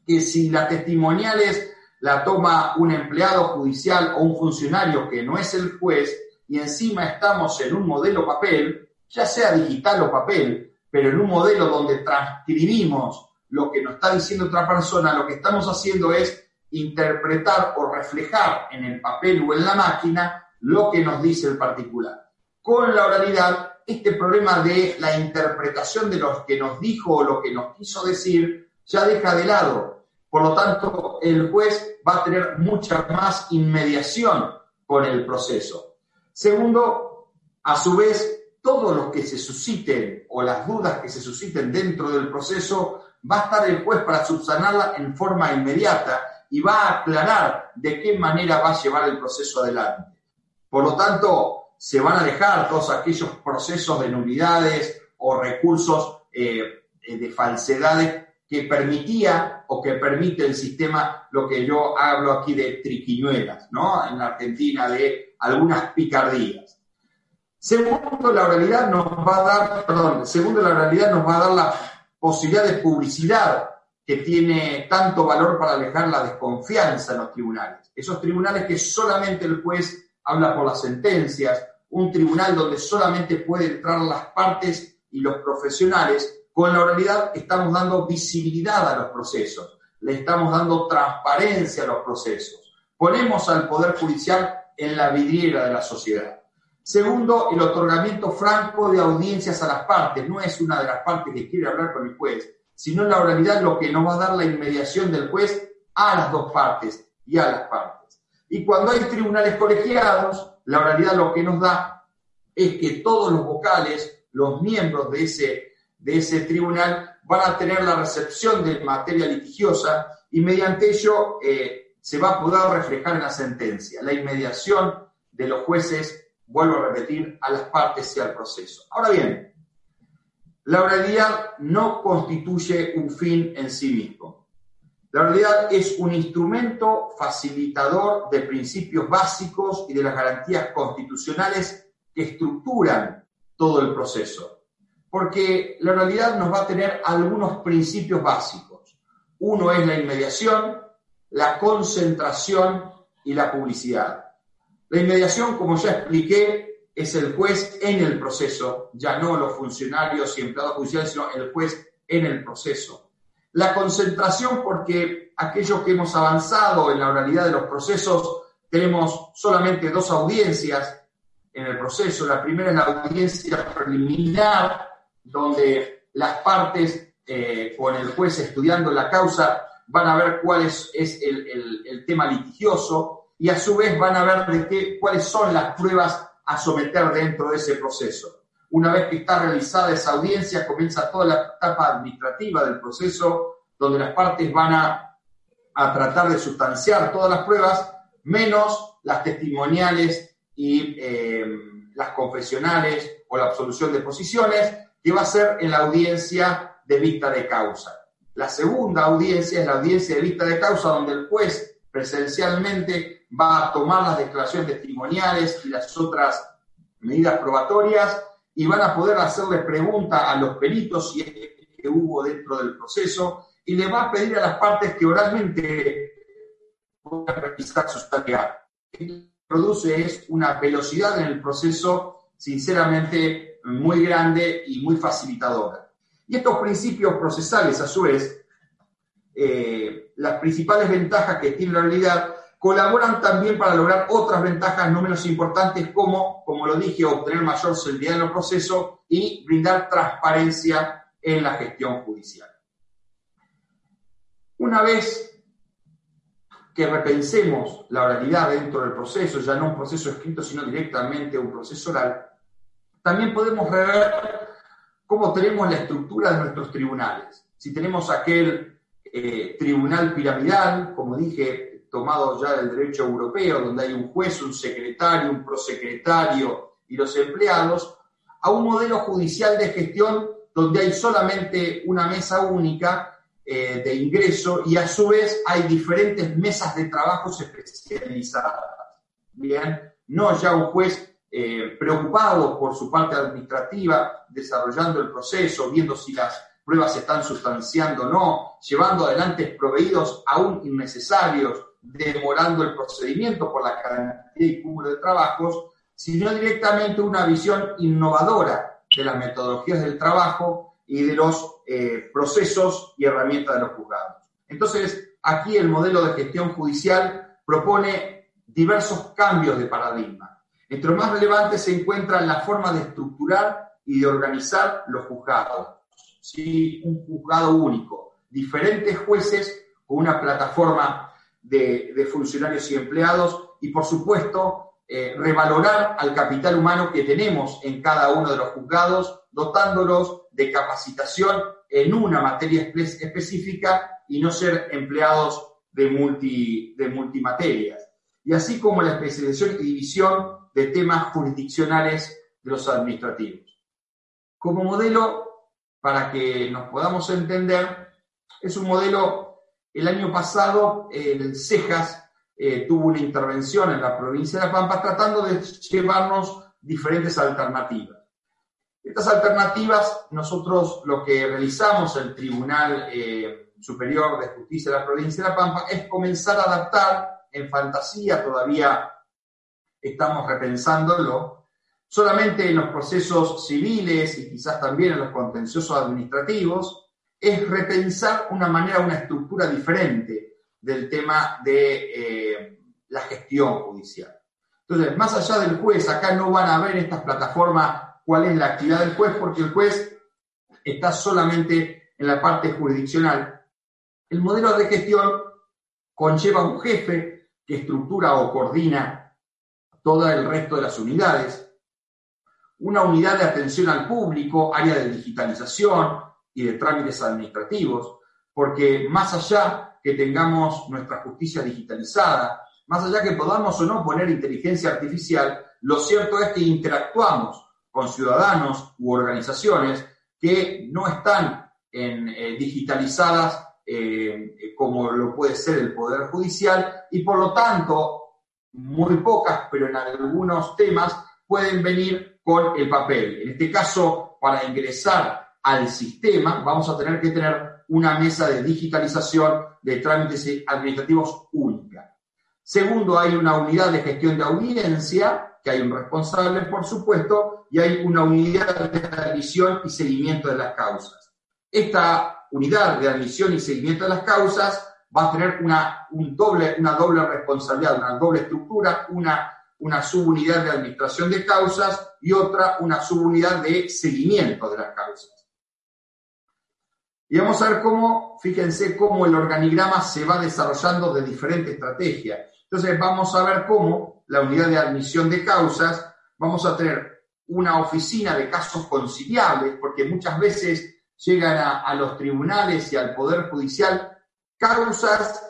que si las testimoniales la toma un empleado judicial o un funcionario que no es el juez y encima estamos en un modelo papel, ya sea digital o papel, pero en un modelo donde transcribimos lo que nos está diciendo otra persona, lo que estamos haciendo es interpretar o reflejar en el papel o en la máquina lo que nos dice el particular. Con la oralidad, este problema de la interpretación de lo que nos dijo o lo que nos quiso decir ya deja de lado. Por lo tanto, el juez va a tener mucha más inmediación con el proceso. Segundo, a su vez, todo lo que se susciten o las dudas que se susciten dentro del proceso, va a estar el juez para subsanarla en forma inmediata y va a aclarar de qué manera va a llevar el proceso adelante. Por lo tanto, se van a dejar todos aquellos procesos de nulidades o recursos eh, de falsedades que permitía o que permite el sistema, lo que yo hablo aquí de triquiñuelas, ¿no? En Argentina, de algunas picardías. Segundo, la realidad nos va a dar, perdón, segundo, la realidad nos va a dar la posibilidad de publicidad que tiene tanto valor para alejar la desconfianza en los tribunales. Esos tribunales que solamente el juez habla por las sentencias, un tribunal donde solamente pueden entrar las partes y los profesionales, con la oralidad estamos dando visibilidad a los procesos, le estamos dando transparencia a los procesos, ponemos al Poder Judicial en la vidriera de la sociedad. Segundo, el otorgamiento franco de audiencias a las partes. No es una de las partes que quiere hablar con el juez, sino la oralidad lo que nos va a dar la inmediación del juez a las dos partes y a las partes. Y cuando hay tribunales colegiados, la realidad lo que nos da es que todos los vocales, los miembros de ese, de ese tribunal, van a tener la recepción de materia litigiosa y mediante ello eh, se va a poder reflejar en la sentencia la inmediación de los jueces, vuelvo a repetir, a las partes y al proceso. Ahora bien, la oralidad no constituye un fin en sí mismo. La realidad es un instrumento facilitador de principios básicos y de las garantías constitucionales que estructuran todo el proceso. Porque la realidad nos va a tener algunos principios básicos. Uno es la inmediación, la concentración y la publicidad. La inmediación, como ya expliqué, es el juez en el proceso, ya no los funcionarios y empleados judiciales, sino el juez en el proceso. La concentración porque aquellos que hemos avanzado en la oralidad de los procesos tenemos solamente dos audiencias en el proceso. La primera es la audiencia preliminar, donde las partes eh, con el juez estudiando la causa van a ver cuál es, el, tema litigioso y a su vez van a ver de qué, cuáles son las pruebas a someter dentro de ese proceso. Una vez que está realizada esa audiencia, comienza toda la etapa administrativa del proceso, donde las partes van a, tratar de sustanciar todas las pruebas, menos las testimoniales y eh, las confesionales o la absolución de posiciones, que va a ser en la audiencia de vista de causa. La segunda audiencia es la audiencia de vista de causa, donde el juez presencialmente va a tomar las declaraciones testimoniales y las otras medidas probatorias y van a poder hacerle preguntas a los peritos si es que hubo dentro del proceso y le va a pedir a las partes que oralmente puedan revisar su tarea. Lo que produce es una velocidad en el proceso sinceramente muy grande y muy facilitadora. Y estos principios procesales, a su vez, eh, las principales ventajas que tiene la realidad Colaboran también para lograr otras ventajas no menos importantes como, como lo dije, obtener mayor seguridad en los procesos y brindar transparencia en la gestión judicial. Una vez que repensemos la oralidad dentro del proceso, ya no un proceso escrito, sino directamente un proceso oral, también podemos ver cómo tenemos la estructura de nuestros tribunales. Si tenemos aquel eh, tribunal piramidal, como dije, tomado ya del derecho europeo, donde hay un juez, un secretario, un prosecretario y los empleados, a un modelo judicial de gestión donde hay solamente una mesa única eh, de ingreso y a su vez hay diferentes mesas de trabajo especializadas. Bien, no ya un juez eh, preocupado por su parte administrativa, desarrollando el proceso, viendo si las pruebas se están sustanciando o no, llevando adelante proveídos aún innecesarios, demorando el procedimiento por la cantidad y cúmulo de trabajos, sino directamente una visión innovadora de las metodologías del trabajo y de los eh, procesos y herramientas de los juzgados. Entonces, aquí el modelo de gestión judicial propone diversos cambios de paradigma. Entre los más relevantes se encuentra la forma de estructurar y de organizar los juzgados. ¿Sí? Un juzgado único, diferentes jueces con una plataforma de, funcionarios y empleados y, por supuesto, eh, revalorar al capital humano que tenemos en cada uno de los juzgados, dotándolos de capacitación en una materia específica y no ser empleados de, multi, de multimaterias. Y así como la especialización y división de temas jurisdiccionales de los administrativos. Como modelo, para que nos podamos entender, es un modelo, el año pasado el CEJAS eh, tuvo una intervención en la provincia de La Pampa tratando de llevarnos diferentes alternativas. Estas alternativas, nosotros lo que realizamos, el Tribunal eh, Superior de Justicia de la provincia de La Pampa, es comenzar a adaptar en fantasía, todavía estamos repensándolo, solamente en los procesos civiles y quizás también en los contenciosos administrativos, es repensar una manera, una estructura diferente del tema de eh, la gestión judicial. Entonces, más allá del juez, acá no van a ver estas plataformas cuál es la actividad del juez, porque el juez está solamente en la parte jurisdiccional. El modelo de gestión conlleva un jefe que estructura o coordina todo el resto de las unidades, una unidad de atención al público, área de digitalización y de trámites administrativos, porque más allá que tengamos nuestra justicia digitalizada, más allá que podamos o no poner inteligencia artificial, lo cierto es que interactuamos con ciudadanos u organizaciones que no están en, eh, digitalizadas eh, como lo puede ser el Poder Judicial y por lo tanto muy pocas, pero en algunos temas pueden venir con el papel. En este caso, para ingresar al sistema, vamos a tener que tener una mesa de digitalización de trámites administrativos única. Segundo, hay una unidad de gestión de audiencia, que hay un responsable, por supuesto, y hay una unidad de admisión y seguimiento de las causas. Esta unidad de admisión y seguimiento de las causas va a tener una, un doble, una doble responsabilidad, una doble estructura, una, una subunidad de administración de causas y otra, una subunidad de seguimiento de las causas. Y vamos a ver cómo, fíjense cómo el organigrama se va desarrollando de diferentes estrategias. Entonces vamos a ver cómo la unidad de admisión de causas, vamos a tener una oficina de casos conciliables, porque muchas veces llegan a, a los tribunales y al Poder Judicial causas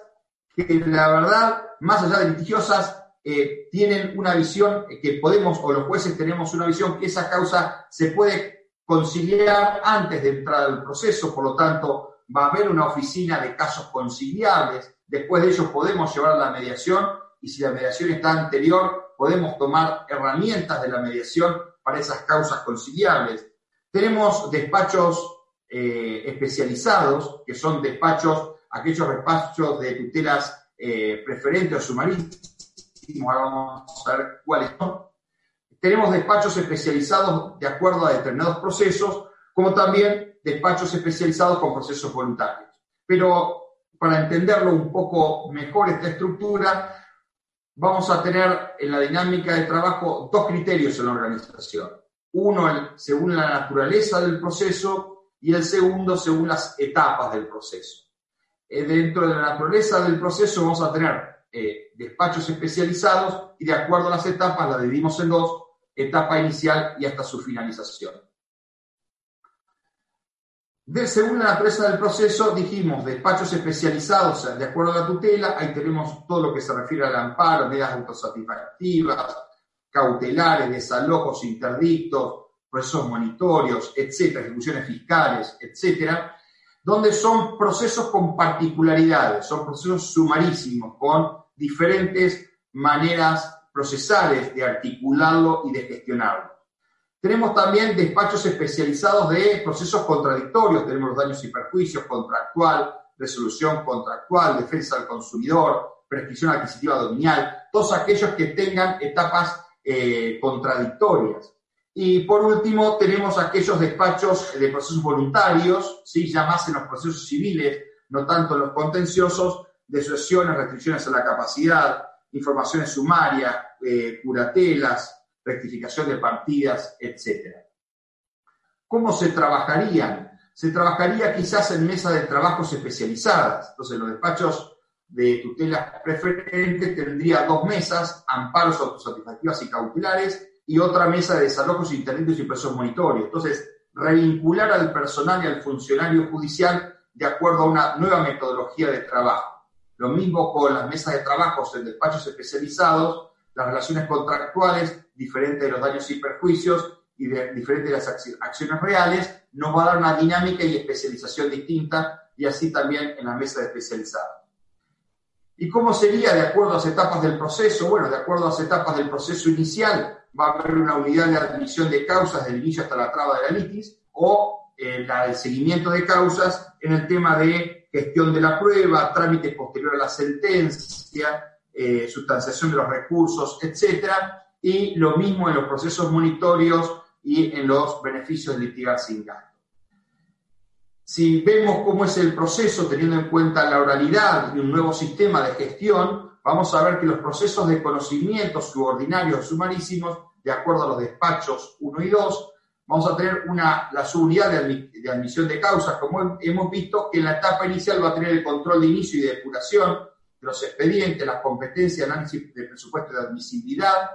que la verdad, más allá de litigiosas, eh, tienen una visión que podemos, o los jueces tenemos una visión que esa causa se puede conciliar antes de entrar al proceso, por lo tanto, va a haber una oficina de casos conciliables, después de ello podemos llevar la mediación y si la mediación está anterior, podemos tomar herramientas de la mediación para esas causas conciliables. Tenemos despachos eh, especializados, que son despachos aquellos despachos de tutelas eh, preferentes o sumarísimos, ahora vamos a ver cuáles son. Tenemos despachos especializados de acuerdo a determinados procesos, como también despachos especializados con procesos voluntarios. Pero para entenderlo un poco mejor esta estructura, vamos a tener en la dinámica de trabajo dos criterios en la organización. Uno según la naturaleza del proceso y el segundo según las etapas del proceso. Eh, dentro de la naturaleza del proceso vamos a tener eh, despachos especializados y de acuerdo a las etapas la dividimos en dos, etapa inicial y hasta su finalización. De, según la naturaleza del proceso, dijimos despachos especializados de acuerdo a la tutela, ahí tenemos todo lo que se refiere al amparo, medidas autosatisfactivas, cautelares, desalojos, interdictos, procesos monitorios, etcétera, ejecuciones fiscales, etcétera, donde son procesos con particularidades, son procesos sumarísimos, con diferentes maneras procesales de articularlo y de gestionarlo. Tenemos también despachos especializados de procesos contradictorios, tenemos daños y perjuicios, contractual, resolución contractual, defensa del consumidor, prescripción adquisitiva dominial, todos aquellos que tengan etapas eh, contradictorias. Y por último, tenemos aquellos despachos de procesos voluntarios, ¿sí? ya más en los procesos civiles, no tanto en los contenciosos, de sucesiones, restricciones a la capacidad, informaciones sumarias, eh, curatelas, rectificación de partidas, etc. ¿Cómo se trabajarían? Se trabajaría quizás en mesas de trabajos especializadas. Entonces, los despachos de tutela preferente tendría dos mesas, amparos autosatisfactivas y cautelares, y otra mesa de desalojos, interditos y presos monitorios. Entonces, revincular al personal y al funcionario judicial de acuerdo a una nueva metodología de trabajo. Lo mismo con las mesas de trabajos en despachos especializados, las relaciones contractuales, diferente de los daños y perjuicios y de, diferente de las acciones reales, nos va a dar una dinámica y especialización distinta y así también en la mesa de especializados. ¿Y cómo sería de acuerdo a las etapas del proceso? Bueno, de acuerdo a las etapas del proceso inicial, va a haber una unidad de admisión de causas del inicio hasta la traba de la litis o eh, la del seguimiento de causas en el tema de gestión de la prueba, trámite posterior a la sentencia, eh, sustanciación de los recursos, etcétera, y lo mismo en los procesos monitorios y en los beneficios de litigar sin gasto. Si vemos cómo es el proceso, teniendo en cuenta la oralidad y un nuevo sistema de gestión, vamos a ver que los procesos de conocimiento subordinarios sumarísimos, de acuerdo a los despachos 1 y 2, vamos a tener una, la subunidad de, admisión de causas, como hemos visto, que en la etapa inicial va a tener el control de inicio y de depuración de los expedientes, las competencias, análisis de presupuesto de admisibilidad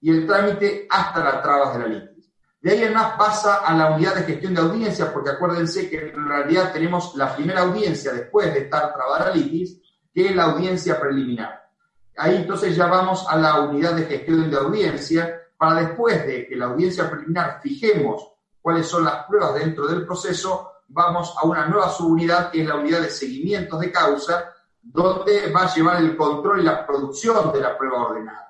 y el trámite hasta las trabas de la ley. De ahí en más pasa a la unidad de gestión de audiencias, porque acuérdense que en realidad tenemos la primera audiencia después de estar trabada litis, que es la audiencia preliminar. Ahí entonces ya vamos a la unidad de gestión de audiencia, para después de que la audiencia preliminar fijemos cuáles son las pruebas dentro del proceso, vamos a una nueva subunidad que es la unidad de seguimientos de causa, donde va a llevar el control y la producción de la prueba ordenada.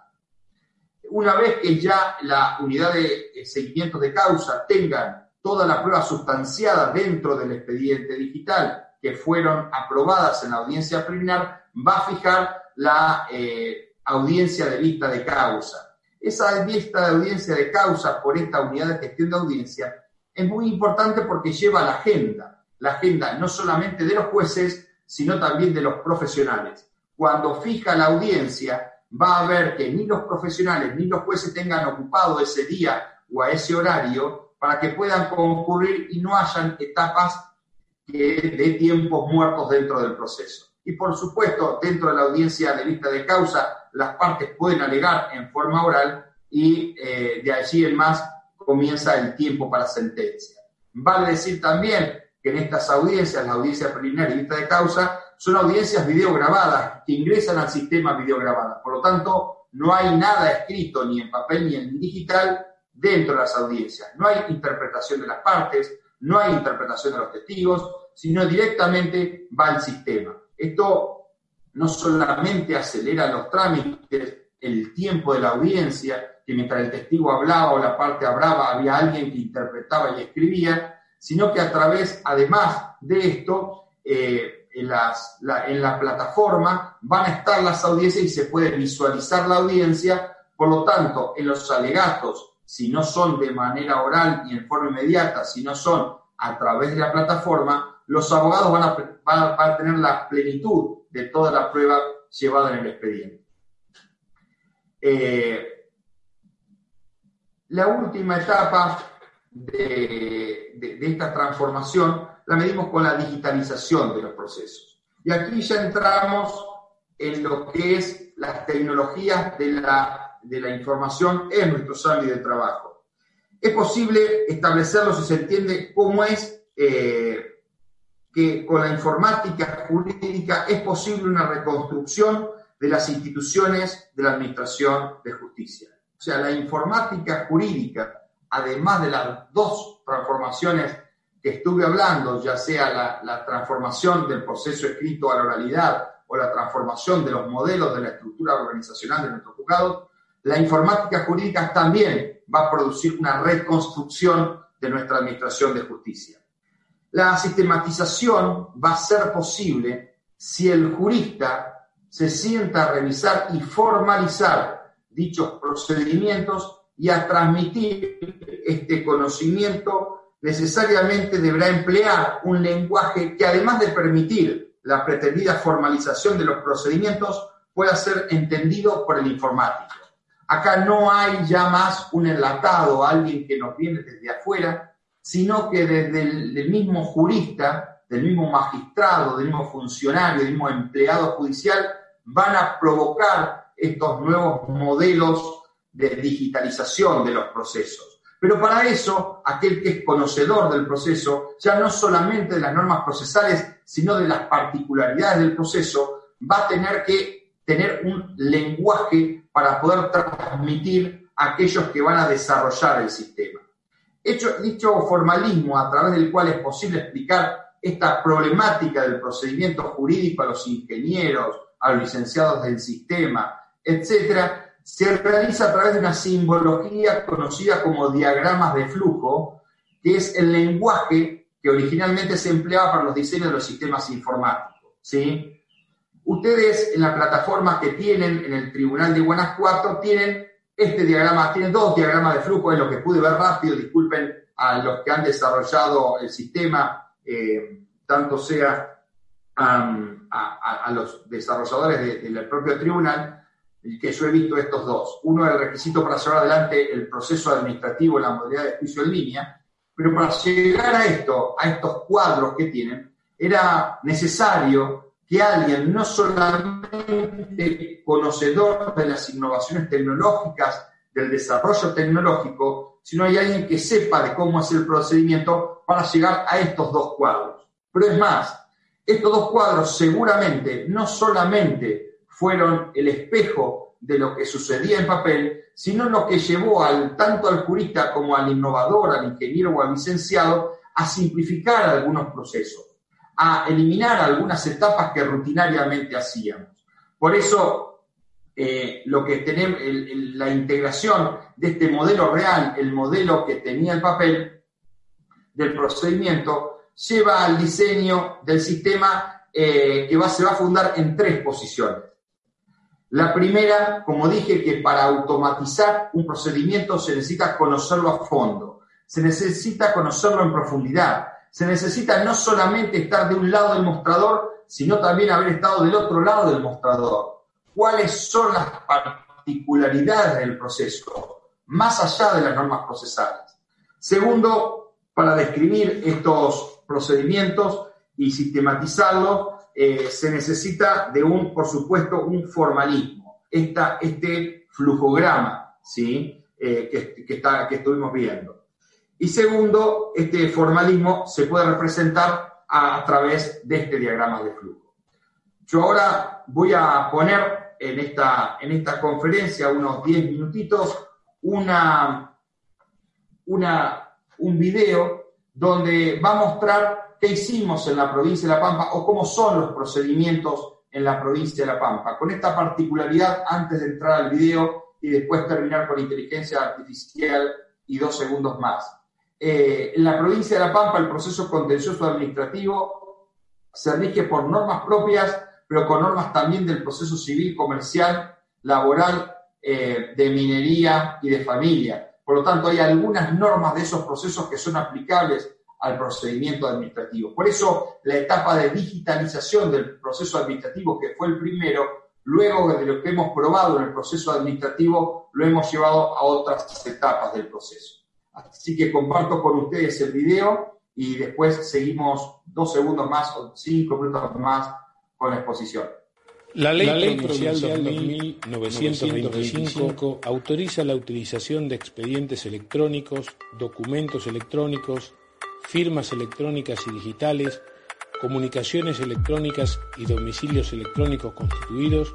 Una vez que ya la unidad de eh, seguimiento de causa tengan toda la prueba sustanciada dentro del expediente digital que fueron aprobadas en la audiencia preliminar, va a fijar la eh, audiencia de vista de causa. Esa vista de audiencia de causa por esta unidad de gestión de audiencia es muy importante porque lleva la agenda, la agenda no solamente de los jueces, sino también de los profesionales. Cuando fija la audiencia, va a ver que ni los profesionales ni los jueces tengan ocupado ese día o a ese horario para que puedan concurrir y no hayan etapas de tiempos muertos dentro del proceso. Y por supuesto, dentro de la audiencia de vista de causa, las partes pueden alegar en forma oral y eh, de allí en más comienza el tiempo para sentencia. Vale decir también que en estas audiencias, la audiencia preliminar y vista de causa, son audiencias videograbadas que ingresan al sistema videograbadas. Por lo tanto, no hay nada escrito ni en papel ni en digital dentro de las audiencias. No hay interpretación de las partes, no hay interpretación de los testigos, sino directamente va al sistema. Esto no solamente acelera los trámites, el tiempo de la audiencia, que mientras el testigo hablaba o la parte hablaba, había alguien que interpretaba y escribía, sino que a través, además de esto, eh, en, la, plataforma van a estar las audiencias y se puede visualizar la audiencia. Por lo tanto, en los alegatos, si no son de manera oral y en forma inmediata, si no son a través de la plataforma, los abogados van a, a tener la plenitud de toda la prueba llevada en el expediente. Eh, la última etapa de, esta transformación la medimos con la digitalización de los procesos. Y aquí ya entramos en lo que es las tecnologías de la, de la información en nuestro ámbito de trabajo. Es posible establecerlo si se entiende cómo es eh, que con la informática jurídica es posible una reconstrucción de las instituciones de la Administración de Justicia. O sea, la informática jurídica, además de las dos transformaciones que estuve hablando, ya sea la, transformación del proceso escrito a la oralidad o la transformación de los modelos de la estructura organizacional de nuestros juzgados, la informática jurídica también va a producir una reconstrucción de nuestra administración de justicia. La sistematización va a ser posible si el jurista se sienta a revisar y formalizar dichos procedimientos y a transmitir este conocimiento necesariamente deberá emplear un lenguaje que además de permitir la pretendida formalización de los procedimientos pueda ser entendido por el informático. Acá no hay ya más un enlatado, alguien que nos viene desde afuera, sino que desde el mismo jurista, del mismo magistrado, del mismo funcionario, del mismo empleado judicial, van a provocar estos nuevos modelos de digitalización de los procesos. Pero para eso, aquel que es conocedor del proceso, ya no solamente de las normas procesales, sino de las particularidades del proceso, va a tener que tener un lenguaje para poder transmitir a aquellos que van a desarrollar el sistema. Dicho formalismo a través del cual es posible explicar esta problemática del procedimiento jurídico a los ingenieros, a los licenciados del sistema, etcétera, se realiza a través de una simbología conocida como diagramas de flujo, que es el lenguaje que originalmente se empleaba para los diseños de los sistemas informáticos. ¿sí? Ustedes en la plataforma que tienen en el Tribunal de Guanajuato tienen este diagrama, tienen dos diagramas de flujo, es lo que pude ver rápido, disculpen a los que han desarrollado el sistema, eh, tanto sea a, los desarrolladores del propio tribunal, que yo he visto estos dos. Uno es el requisito para llevar adelante el proceso administrativo en la modalidad de juicio en línea, pero para llegar a esto, a estos cuadros que tienen, era necesario que alguien no solamente conocedor de las innovaciones tecnológicas, del desarrollo tecnológico, sino hay alguien que sepa de cómo es el procedimiento para llegar a estos dos cuadros. Pero es más, estos dos cuadros seguramente no solamente fueron el espejo de lo que sucedía en papel, sino lo que llevó tanto al jurista como al innovador, al ingeniero o al licenciado a simplificar algunos procesos a eliminar algunas etapas que rutinariamente hacíamos. Por eso, eh, lo que tenemos, la integración de este modelo real, el modelo que tenía el papel del procedimiento, lleva al diseño del sistema eh, que va, se va a fundar en tres posiciones. La primera, como dije, que para automatizar un procedimiento se necesita conocerlo a fondo, se necesita conocerlo en profundidad, se necesita no solamente estar de un lado del mostrador, sino también haber estado del otro lado del mostrador. ¿Cuáles son las particularidades del proceso, más allá de las normas procesales? Segundo, para describir estos procedimientos y sistematizarlos, eh, se necesita de un, por supuesto, un formalismo, Esta, este flujograma ¿sí? Eh, que, que, está, que estuvimos viendo. Y segundo, este formalismo se puede representar a, través de este diagrama de flujo. Yo ahora voy a poner en esta, en esta conferencia, unos 10 minutitos, una, una, un video donde va a mostrar qué hicimos en la provincia de La Pampa o cómo son los procedimientos en la provincia de La Pampa. Con esta particularidad, antes de entrar al video y después terminar con inteligencia artificial y dos segundos más. Eh, en la provincia de La Pampa el proceso contencioso administrativo se rige por normas propias, pero con normas también del proceso civil, comercial, laboral, eh, de minería y de familia. Por lo tanto, hay algunas normas de esos procesos que son aplicables al procedimiento administrativo. Por eso, la etapa de digitalización del proceso administrativo, que fue el primero, luego de lo que hemos probado en el proceso administrativo, lo hemos llevado a otras etapas del proceso. Así que comparto con ustedes el video y después seguimos dos segundos más o cinco minutos más con la exposición. La ley, la ley provincial 2925 autoriza la utilización de expedientes electrónicos, documentos electrónicos, firmas electrónicas y digitales, comunicaciones electrónicas y domicilios electrónicos constituidos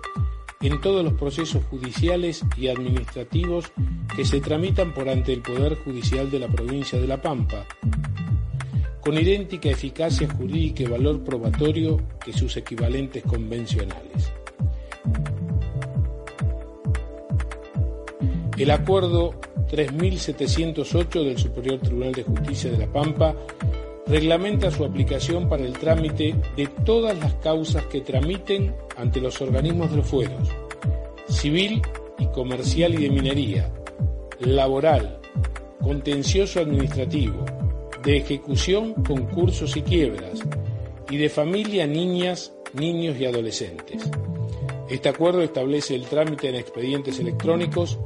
en todos los procesos judiciales y administrativos que se tramitan por ante el Poder Judicial de la provincia de La Pampa, con idéntica eficacia jurídica y valor probatorio que sus equivalentes convencionales. El acuerdo 3708 del Superior Tribunal de Justicia de La Pampa reglamenta su aplicación para el trámite de todas las causas que tramiten ante los organismos de los fueros, civil y comercial y de minería, laboral, contencioso administrativo, de ejecución, concursos y quiebras, y de familia, niñas, niños y adolescentes. Este acuerdo establece el trámite en expedientes electrónicos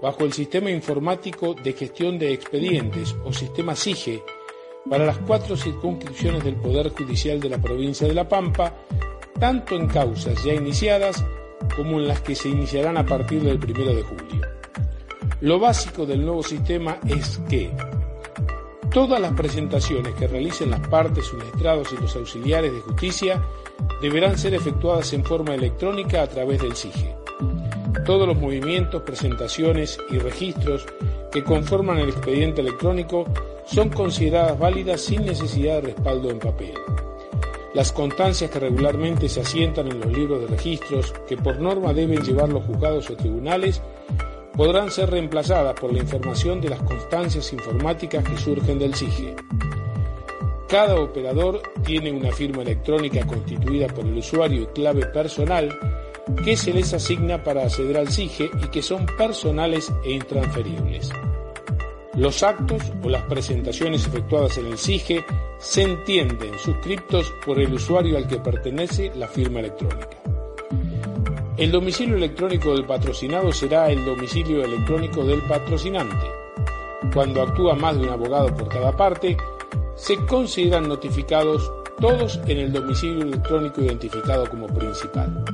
bajo el Sistema Informático de Gestión de Expedientes o Sistema SIGE para las cuatro circunscripciones del Poder Judicial de la provincia de La Pampa, tanto en causas ya iniciadas como en las que se iniciarán a partir del 1 de julio. Lo básico del nuevo sistema es que todas las presentaciones que realicen las partes, sus letrados y los auxiliares de justicia deberán ser efectuadas en forma electrónica a través del SIGE. Todos los movimientos, presentaciones y registros que conforman el expediente electrónico son consideradas válidas sin necesidad de respaldo en papel. Las constancias que regularmente se asientan en los libros de registros, que por norma deben llevar los juzgados o tribunales, podrán ser reemplazadas por la información de las constancias informáticas que surgen del SIGE. Cada operador tiene una firma electrónica constituida por el usuario y clave personal que se les asigna para acceder al SIGE y que son personales e intransferibles. Los actos o las presentaciones efectuadas en el SIGE se entienden suscriptos por el usuario al que pertenece la firma electrónica. El domicilio electrónico del patrocinado será el domicilio electrónico del patrocinante. Cuando actúa más de un abogado por cada parte, se consideran notificados todos en el domicilio electrónico identificado como principal.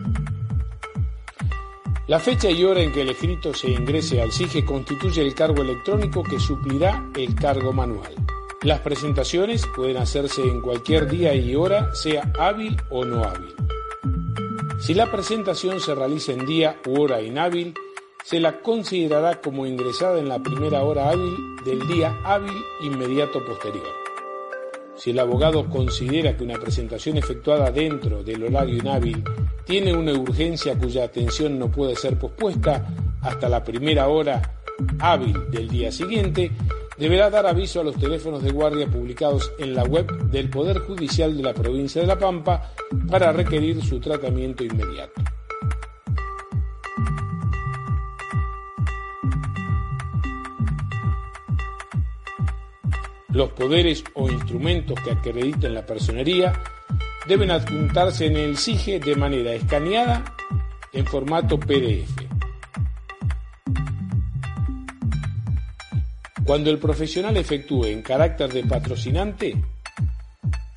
La fecha y hora en que el escrito se ingrese al SIGE constituye el cargo electrónico que suplirá el cargo manual. Las presentaciones pueden hacerse en cualquier día y hora, sea hábil o no hábil. Si la presentación se realiza en día u hora inhábil, se la considerará como ingresada en la primera hora hábil del día hábil inmediato posterior. Si el abogado considera que una presentación efectuada dentro del horario inhábil tiene una urgencia cuya atención no puede ser pospuesta hasta la primera hora hábil del día siguiente, deberá dar aviso a los teléfonos de guardia publicados en la web del Poder Judicial de la provincia de La Pampa para requerir su tratamiento inmediato. Los poderes o instrumentos que acrediten la personería deben adjuntarse en el SIGE de manera escaneada en formato PDF. Cuando el profesional efectúe en carácter de patrocinante,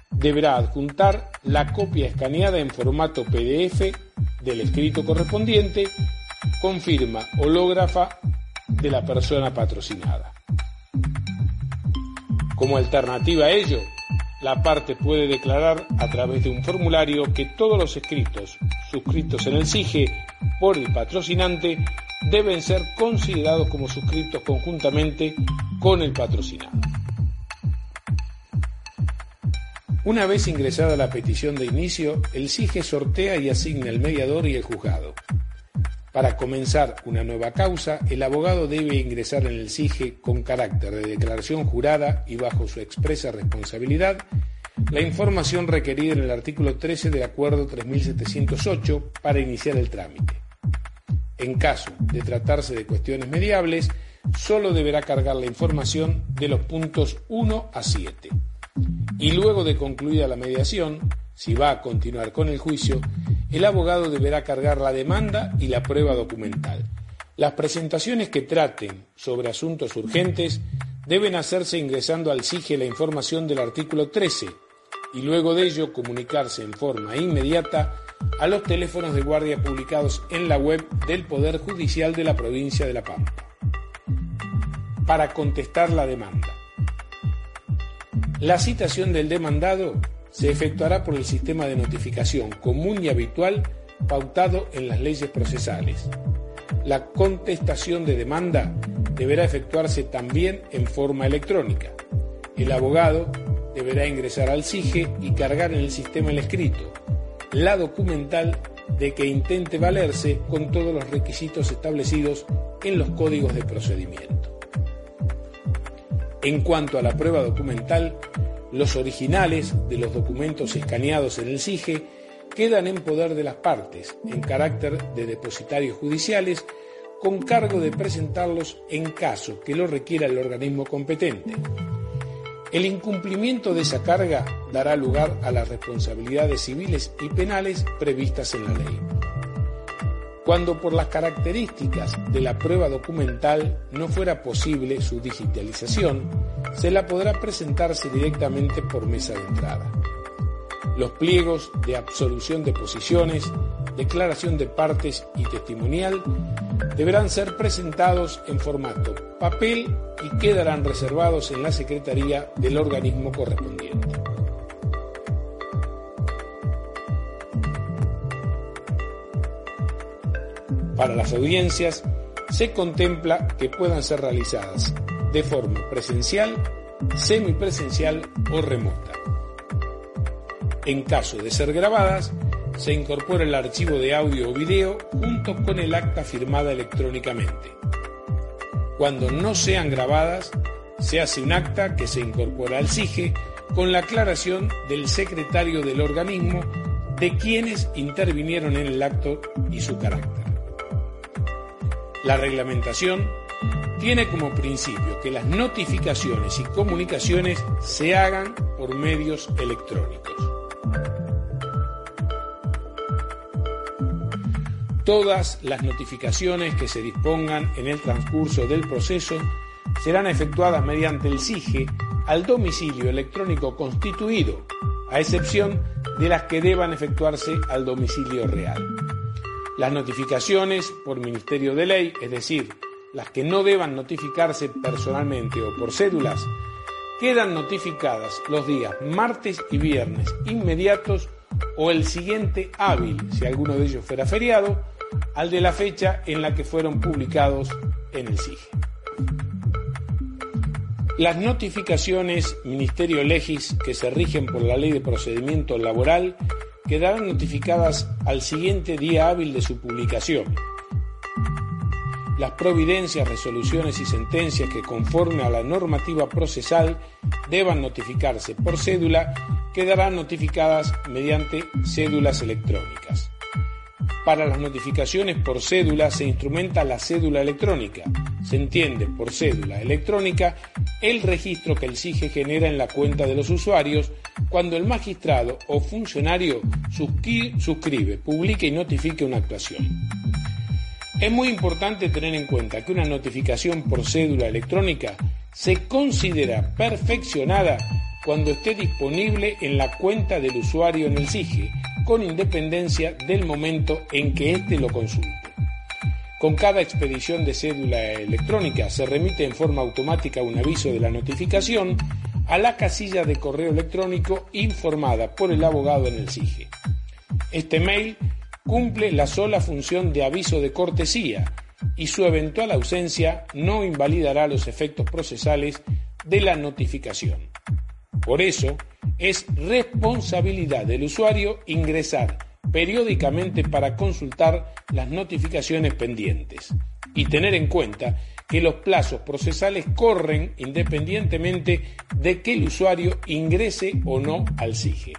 deberá adjuntar la copia escaneada en formato PDF del escrito correspondiente con firma hológrafa de la persona patrocinada. Como alternativa a ello, la parte puede declarar a través de un formulario que todos los escritos suscritos en el SIGE por el patrocinante deben ser considerados como suscritos conjuntamente con el patrocinado. Una vez ingresada la petición de inicio, el SIGE sortea y asigna el mediador y el juzgado. Para comenzar una nueva causa, el abogado debe ingresar en el SIGE con carácter de declaración jurada y bajo su expresa responsabilidad la información requerida en el artículo 13 del Acuerdo 3708 para iniciar el trámite. En caso de tratarse de cuestiones mediables, solo deberá cargar la información de los puntos 1 a 7. Y luego de concluida la mediación, si va a continuar con el juicio, el abogado deberá cargar la demanda y la prueba documental. Las presentaciones que traten sobre asuntos urgentes deben hacerse ingresando al SIGE la información del artículo 13 y luego de ello comunicarse en forma inmediata a los teléfonos de guardia publicados en la web del Poder Judicial de la provincia de La Pampa para contestar la demanda. La citación del demandado se efectuará por el sistema de notificación común y habitual pautado en las leyes procesales. La contestación de demanda deberá efectuarse también en forma electrónica. El abogado deberá ingresar al SIGE y cargar en el sistema el escrito, la documental de que intente valerse con todos los requisitos establecidos en los códigos de procedimiento. En cuanto a la prueba documental, los originales de los documentos escaneados en el SIGE quedan en poder de las partes, en carácter de depositarios judiciales, con cargo de presentarlos en caso que lo requiera el organismo competente. El incumplimiento de esa carga dará lugar a las responsabilidades civiles y penales previstas en la ley. Cuando por las características de la prueba documental no fuera posible su digitalización, se la podrá presentarse directamente por mesa de entrada. Los pliegos de absolución de posiciones, declaración de partes y testimonial deberán ser presentados en formato papel y quedarán reservados en la Secretaría del organismo correspondiente. Para las audiencias se contempla que puedan ser realizadas de forma presencial, semipresencial o remota. En caso de ser grabadas, se incorpora el archivo de audio o video junto con el acta firmada electrónicamente. Cuando no sean grabadas, se hace un acta que se incorpora al SIGE con la aclaración del secretario del organismo de quienes intervinieron en el acto y su carácter. La reglamentación tiene como principio que las notificaciones y comunicaciones se hagan por medios electrónicos. Todas las notificaciones que se dispongan en el transcurso del proceso serán efectuadas mediante el SIGE al domicilio electrónico constituido, a excepción de las que deban efectuarse al domicilio real. Las notificaciones por Ministerio de Ley, es decir, las que no deban notificarse personalmente o por cédulas, quedan notificadas los días martes y viernes inmediatos o el siguiente hábil, si alguno de ellos fuera feriado, al de la fecha en la que fueron publicados en el SIGE. Las notificaciones Ministerio Legis que se rigen por la Ley de Procedimiento Laboral quedarán notificadas al siguiente día hábil de su publicación. Las providencias, resoluciones y sentencias que conforme a la normativa procesal deban notificarse por cédula quedarán notificadas mediante cédulas electrónicas. Para las notificaciones por cédula se instrumenta la cédula electrónica. Se entiende por cédula electrónica el registro que el SIGE genera en la cuenta de los usuarios cuando el magistrado o funcionario suscribe, publique y notifique una actuación. Es muy importante tener en cuenta que una notificación por cédula electrónica se considera perfeccionada cuando esté disponible en la cuenta del usuario en el SIGE con independencia del momento en que éste lo consulte. Con cada expedición de cédula electrónica se remite en forma automática un aviso de la notificación a la casilla de correo electrónico informada por el abogado en el SIGE. Este mail cumple la sola función de aviso de cortesía y su eventual ausencia no invalidará los efectos procesales de la notificación. Por eso, es responsabilidad del usuario ingresar periódicamente para consultar las notificaciones pendientes y tener en cuenta que los plazos procesales corren independientemente de que el usuario ingrese o no al SIGE.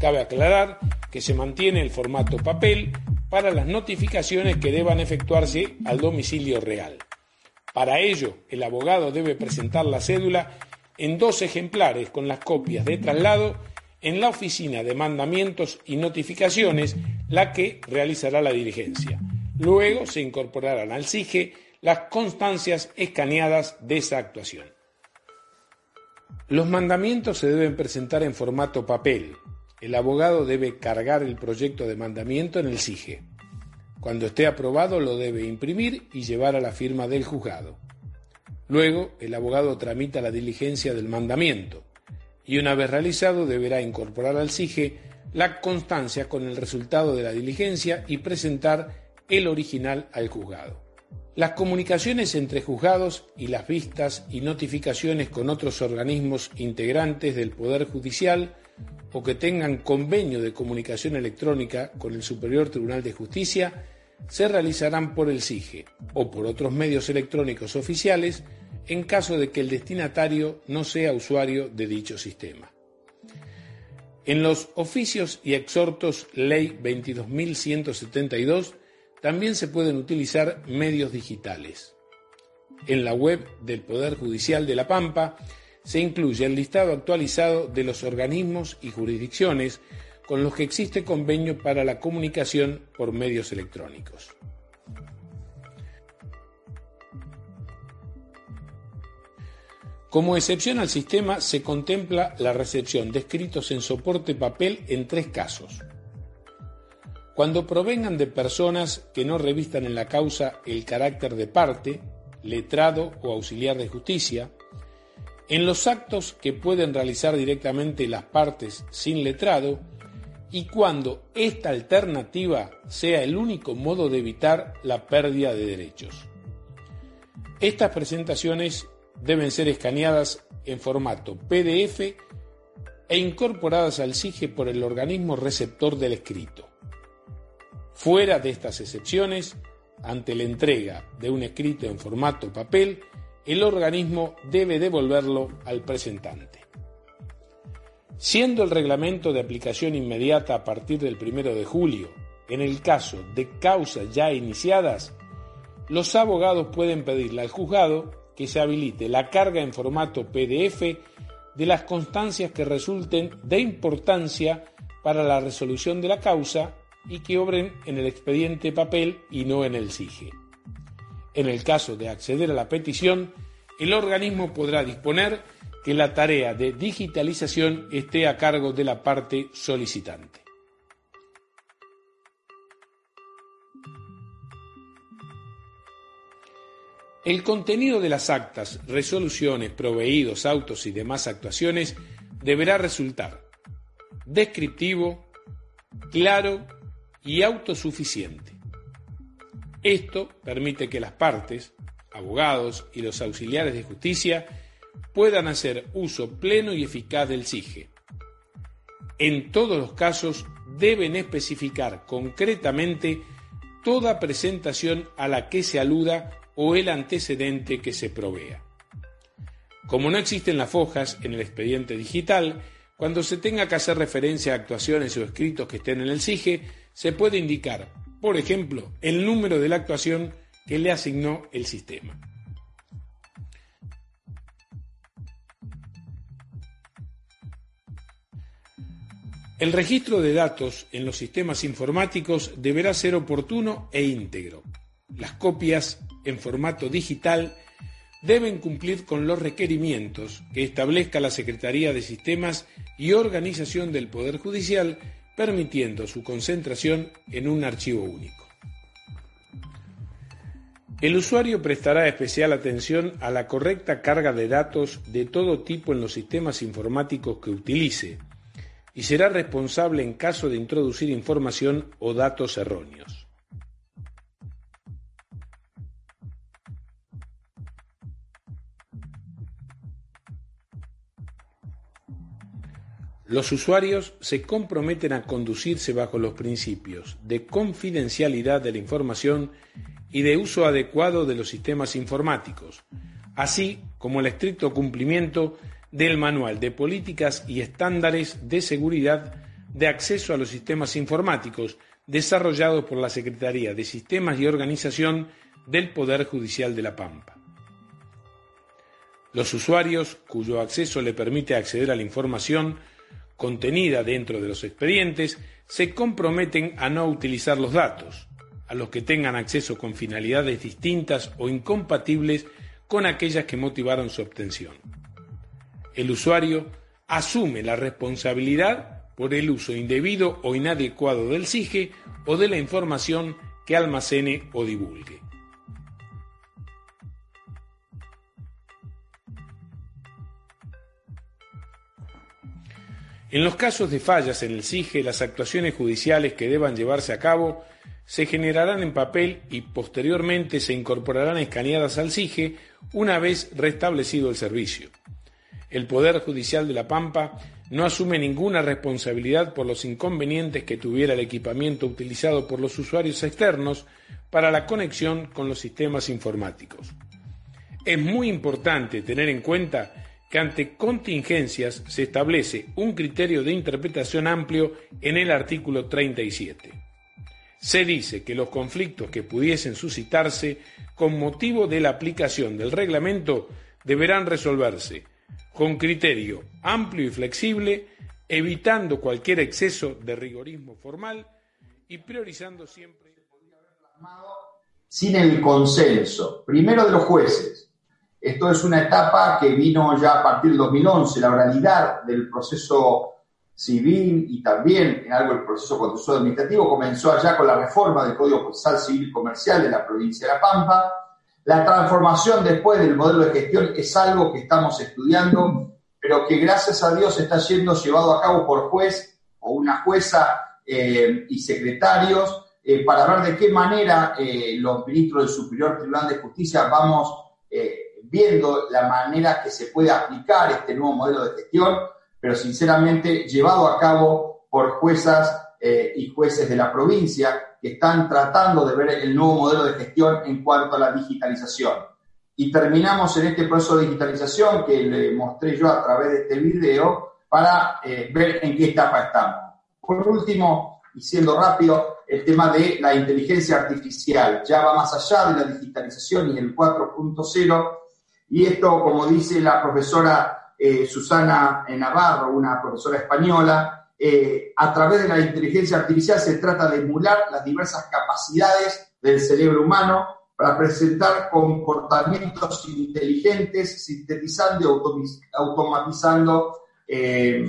Cabe aclarar que se mantiene el formato papel para las notificaciones que deban efectuarse al domicilio real. Para ello, el abogado debe presentar la cédula en dos ejemplares con las copias de traslado en la oficina de mandamientos y notificaciones, la que realizará la diligencia. Luego se incorporarán al SIGE las constancias escaneadas de esa actuación. Los mandamientos se deben presentar en formato papel, el abogado debe cargar el proyecto de mandamiento en el SIGE. Cuando esté aprobado lo debe imprimir y llevar a la firma del juzgado. Luego, el abogado tramita la diligencia del mandamiento y una vez realizado deberá incorporar al SIGE la constancia con el resultado de la diligencia y presentar el original al juzgado. Las comunicaciones entre juzgados y las vistas y notificaciones con otros organismos integrantes del Poder Judicial o que tengan convenio de comunicación electrónica con el Superior Tribunal de Justicia se realizarán por el SIGE o por otros medios electrónicos oficiales en caso de que el destinatario no sea usuario de dicho sistema. En los oficios y exhortos Ley 22.172 también se pueden utilizar medios digitales. En la web del Poder Judicial de La Pampa se incluye el listado actualizado de los organismos y jurisdicciones con los que existe convenio para la comunicación por medios electrónicos. Como excepción al sistema se contempla la recepción de escritos en soporte papel en tres casos. Cuando provengan de personas que no revistan en la causa el carácter de parte, letrado o auxiliar de justicia, en los actos que pueden realizar directamente las partes sin letrado y cuando esta alternativa sea el único modo de evitar la pérdida de derechos. Estas presentaciones deben ser escaneadas en formato PDF e incorporadas al SIGE por el organismo receptor del escrito. Fuera de estas excepciones, ante la entrega de un escrito en formato papel, el organismo debe devolverlo al presentante. Siendo el reglamento de aplicación inmediata a partir del 1 de julio, en el caso de causas ya iniciadas, los abogados pueden pedirle al juzgado que se habilite la carga en formato PDF de las constancias que resulten de importancia para la resolución de la causa y que obren en el expediente papel y no en el SIGE. En el caso de acceder a la petición, el organismo podrá disponer que la tarea de digitalización esté a cargo de la parte solicitante. El contenido de las actas, resoluciones, proveídos, autos y demás actuaciones deberá resultar descriptivo, claro y autosuficiente. Esto permite que las partes, abogados y los auxiliares de justicia puedan hacer uso pleno y eficaz del SIGE. En todos los casos deben especificar concretamente toda presentación a la que se aluda o el antecedente que se provea. Como no existen las fojas en el expediente digital, cuando se tenga que hacer referencia a actuaciones o escritos que estén en el SIGE, se puede indicar, por ejemplo, el número de la actuación que le asignó el sistema. El registro de datos en los sistemas informáticos deberá ser oportuno e íntegro. Las copias en formato digital deben cumplir con los requerimientos que establezca la Secretaría de Sistemas y Organización del Poder Judicial, permitiendo su concentración en un archivo único. El usuario prestará especial atención a la correcta carga de datos de todo tipo en los sistemas informáticos que utilice y será responsable en caso de introducir información o datos erróneos. Los usuarios se comprometen a conducirse bajo los principios de confidencialidad de la información y de uso adecuado de los sistemas informáticos, así como el estricto cumplimiento del Manual de Políticas y Estándares de Seguridad de Acceso a los Sistemas Informáticos, desarrollado por la Secretaría de Sistemas y Organización del Poder Judicial de La Pampa. Los usuarios cuyo acceso le permite acceder a la información contenida dentro de los expedientes se comprometen a no utilizar los datos, a los que tengan acceso con finalidades distintas o incompatibles con aquellas que motivaron su obtención. El usuario asume la responsabilidad por el uso indebido o inadecuado del SIGE o de la información que almacene o divulgue. En los casos de fallas en el SIGE, las actuaciones judiciales que deban llevarse a cabo se generarán en papel y posteriormente se incorporarán escaneadas al SIGE una vez restablecido el servicio. El Poder Judicial de La Pampa no asume ninguna responsabilidad por los inconvenientes que tuviera el equipamiento utilizado por los usuarios externos para la conexión con los sistemas informáticos. Es muy importante tener en cuenta que ante contingencias se establece un criterio de interpretación amplio en el artículo 37. Se dice que los conflictos que pudiesen suscitarse con motivo de la aplicación del reglamento deberán resolverse con criterio amplio y flexible, evitando cualquier exceso de rigorismo formal y priorizando siempre. Sin el consenso, primero de los jueces. Esto es una etapa que vino ya a partir del 2011, la oralidad del proceso civil y también en algo el proceso contencioso administrativo. Comenzó allá con la reforma del Código Procesal Civil Comercial de la provincia de La Pampa. La transformación después del modelo de gestión es algo que estamos estudiando, pero que gracias a Dios está siendo llevado a cabo por juez o una jueza eh, y secretarios eh, para ver de qué manera eh, los ministros del Superior Tribunal de Justicia vamos viendo la manera que se puede aplicar este nuevo modelo de gestión, pero sinceramente llevado a cabo por juezas y jueces de la provincia están tratando de ver el nuevo modelo de gestión en cuanto a la digitalización. Y terminamos en este proceso de digitalización que le mostré yo a través de este video para eh, ver en qué etapa estamos. Por último, y siendo rápido, el tema de la inteligencia artificial. Ya va más allá de la digitalización y el 4.0. Y esto, como dice la profesora eh, Susana Navarro, una profesora española, eh, a través de la inteligencia artificial se trata de emular las diversas capacidades del cerebro humano para presentar comportamientos inteligentes, sintetizando y automatizando eh,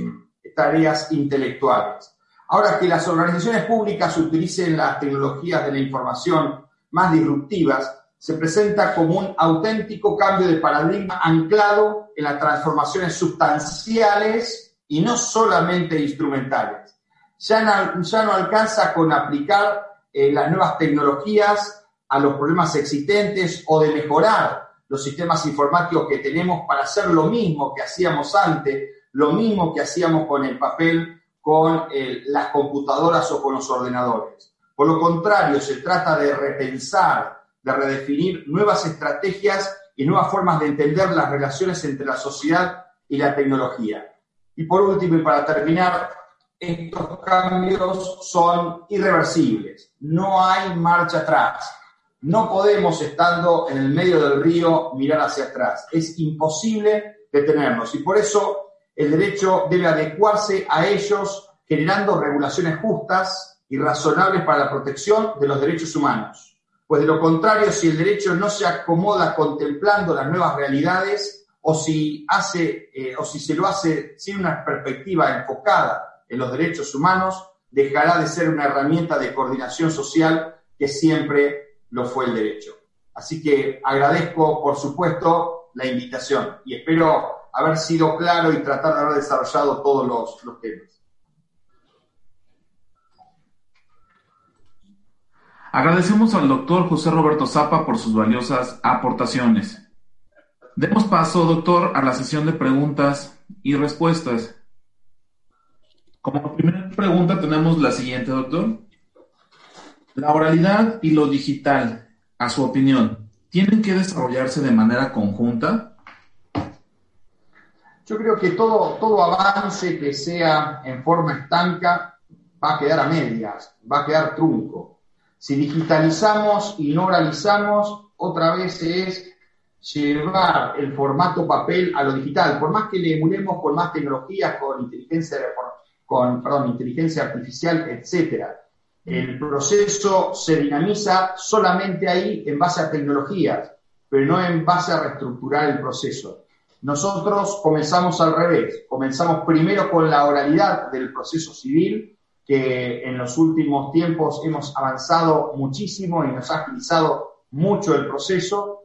tareas intelectuales. Ahora que las organizaciones públicas utilicen las tecnologías de la información más disruptivas, se presenta como un auténtico cambio de paradigma anclado en las transformaciones sustanciales y no solamente instrumentales. Ya no, ya no alcanza con aplicar eh, las nuevas tecnologías a los problemas existentes o de mejorar los sistemas informáticos que tenemos para hacer lo mismo que hacíamos antes, lo mismo que hacíamos con el papel, con eh, las computadoras o con los ordenadores. Por lo contrario, se trata de repensar, de redefinir nuevas estrategias y nuevas formas de entender las relaciones entre la sociedad y la tecnología. Y por último, y para terminar, estos cambios son irreversibles. No hay marcha atrás. No podemos, estando en el medio del río, mirar hacia atrás. Es imposible detenernos. Y por eso el derecho debe adecuarse a ellos, generando regulaciones justas y razonables para la protección de los derechos humanos. Pues de lo contrario, si el derecho no se acomoda contemplando las nuevas realidades, o si, hace, eh, o si se lo hace sin una perspectiva enfocada en los derechos humanos, dejará de ser una herramienta de coordinación social que siempre lo fue el derecho. Así que agradezco, por supuesto, la invitación y espero haber sido claro y tratar de haber desarrollado todos los, los temas. Agradecemos al doctor José Roberto Zapa por sus valiosas aportaciones. Demos paso, doctor, a la sesión de preguntas y respuestas. Como primera pregunta tenemos la siguiente, doctor. La oralidad y lo digital, a su opinión, ¿tienen que desarrollarse de manera conjunta? Yo creo que todo, todo avance que sea en forma estanca va a quedar a medias, va a quedar trunco. Si digitalizamos y no oralizamos, otra vez es llevar el formato papel a lo digital, por más que le emulemos con más tecnologías, con inteligencia, con, perdón, inteligencia artificial, etcétera. El proceso se dinamiza solamente ahí en base a tecnologías, pero no en base a reestructurar el proceso. Nosotros comenzamos al revés, comenzamos primero con la oralidad del proceso civil, que en los últimos tiempos hemos avanzado muchísimo y nos ha agilizado mucho el proceso,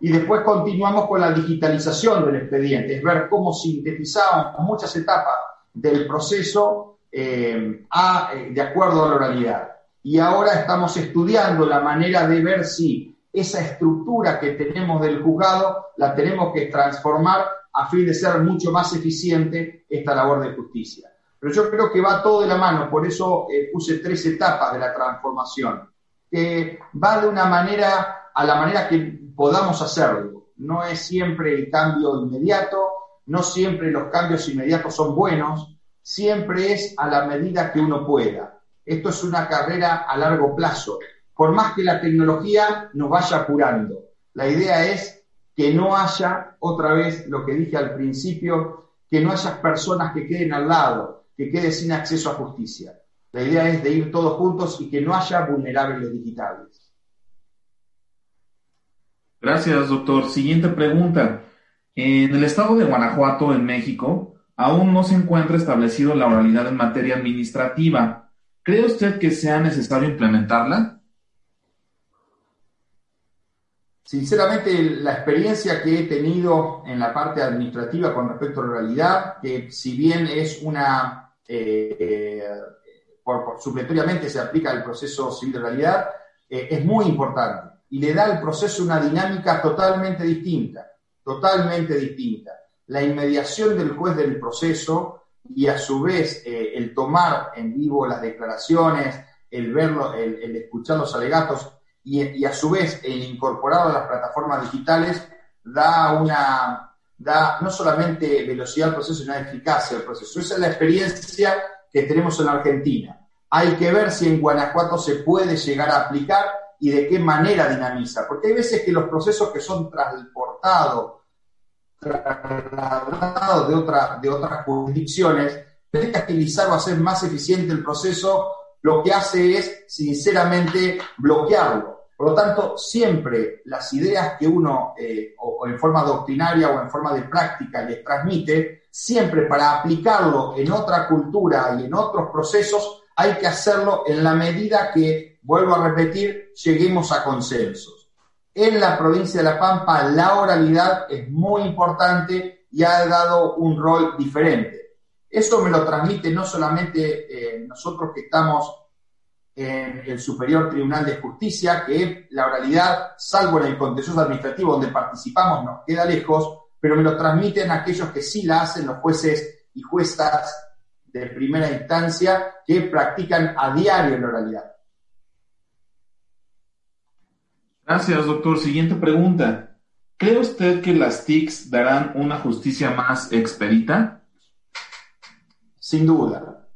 y después continuamos con la digitalización del expediente, es ver cómo sintetizamos muchas etapas del proceso eh, eh, de acuerdo a la oralidad. Y ahora estamos estudiando la manera de ver si esa estructura que tenemos del juzgado la tenemos que transformar a fin de ser mucho más eficiente esta labor de justicia. Pero yo creo que va todo de la mano, por eso eh, puse tres etapas de la transformación, que va de una manera a la manera que podamos hacerlo. No es siempre el cambio inmediato, no siempre los cambios inmediatos son buenos, siempre es a la medida que uno pueda. Esto es una carrera a largo plazo por más que la tecnología nos vaya apurando. La idea es que no haya, otra vez lo que dije al principio, que no haya personas que queden al lado, que queden sin acceso a justicia. La idea es de ir todos juntos y que no haya vulnerables digitales. Gracias, doctor. Siguiente pregunta. En el estado de Guanajuato, en México, aún no se encuentra establecido la oralidad en materia administrativa. ¿Cree usted que sea necesario implementarla? Sinceramente, la experiencia que he tenido en la parte administrativa con respecto a la realidad, que si bien es una, eh, por, supletoriamente se aplica el proceso civil de realidad, eh, es muy importante y le da al proceso una dinámica totalmente distinta, totalmente distinta. La inmediación del juez del proceso y a su vez eh, el tomar en vivo las declaraciones, el verlo, el escuchar los alegatos, y, a su vez el incorporado a las plataformas digitales da una da no solamente velocidad al proceso, sino eficacia al proceso. Esa es la experiencia que tenemos en Argentina. Hay que ver si en Guanajuato se puede llegar a aplicar y de qué manera dinamiza, porque hay veces que los procesos que son transportados, trasladados de, de otras jurisdicciones, en que agilizar o hacer más eficiente el proceso, lo que hace es, sinceramente, bloquearlo. Por lo tanto, siempre las ideas que uno, eh, o, en forma doctrinaria o en forma de práctica, les transmite, siempre para aplicarlo en otra cultura y en otros procesos, hay que hacerlo en la medida que, vuelvo a repetir, lleguemos a consensos. En la provincia de La Pampa, la oralidad es muy importante y ha dado un rol diferente. Eso me lo transmite no solamente eh, nosotros que estamos en el Superior Tribunal de Justicia, que la oralidad, salvo en el contencioso administrativo donde participamos, nos queda lejos, pero me lo transmiten aquellos que sí la hacen, los jueces y juezas de primera instancia, que practican a diario la oralidad. Gracias, doctor. Siguiente pregunta. ¿Cree usted que las TICs darán una justicia más expedita? Sin duda,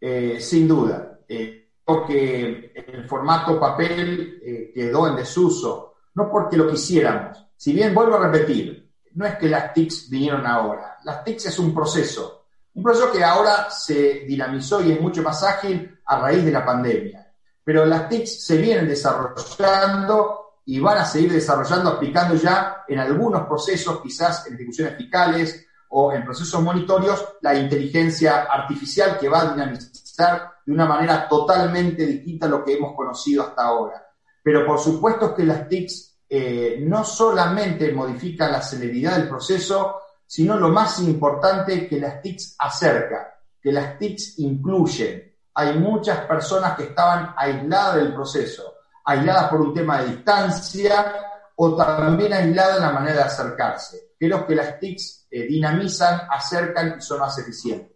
eh, sin duda. Eh, que el formato papel eh, quedó en desuso, no porque lo quisiéramos. Si bien vuelvo a repetir, no es que las TICs vinieron ahora, las TICs es un proceso, un proceso que ahora se dinamizó y es mucho más ágil a raíz de la pandemia. Pero las TICs se vienen desarrollando y van a seguir desarrollando, aplicando ya en algunos procesos, quizás en ejecuciones fiscales o en procesos monitorios, la inteligencia artificial que va a dinamizar de una manera totalmente distinta a lo que hemos conocido hasta ahora. Pero por supuesto que las TICs eh, no solamente modifican la celeridad del proceso, sino lo más importante que las TICs acerca, que las TICs incluyen. Hay muchas personas que estaban aisladas del proceso, aisladas por un tema de distancia o también aisladas en la manera de acercarse. Creo que las TICs eh, dinamizan, acercan y son más eficientes.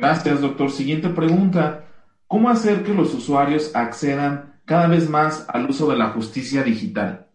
Gracias, doctor. Siguiente pregunta. ¿Cómo hacer que los usuarios accedan cada vez más al uso de la justicia digital?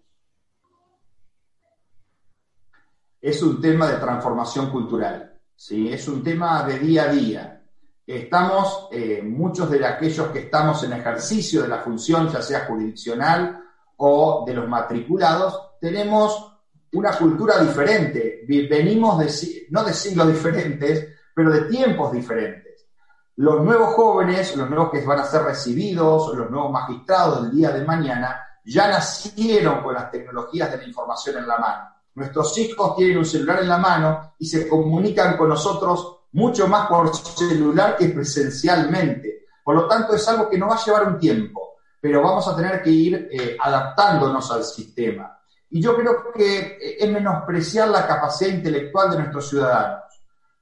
Es un tema de transformación cultural, ¿sí? es un tema de día a día. Estamos, eh, muchos de aquellos que estamos en ejercicio de la función, ya sea jurisdiccional o de los matriculados, tenemos una cultura diferente. Venimos de, no de siglos diferentes, pero de tiempos diferentes. Los nuevos jóvenes, los nuevos que van a ser recibidos, los nuevos magistrados del día de mañana, ya nacieron con las tecnologías de la información en la mano. Nuestros hijos tienen un celular en la mano y se comunican con nosotros mucho más por celular que presencialmente. Por lo tanto, es algo que nos va a llevar un tiempo, pero vamos a tener que ir eh, adaptándonos al sistema. Y yo creo que eh, es menospreciar la capacidad intelectual de nuestros ciudadanos.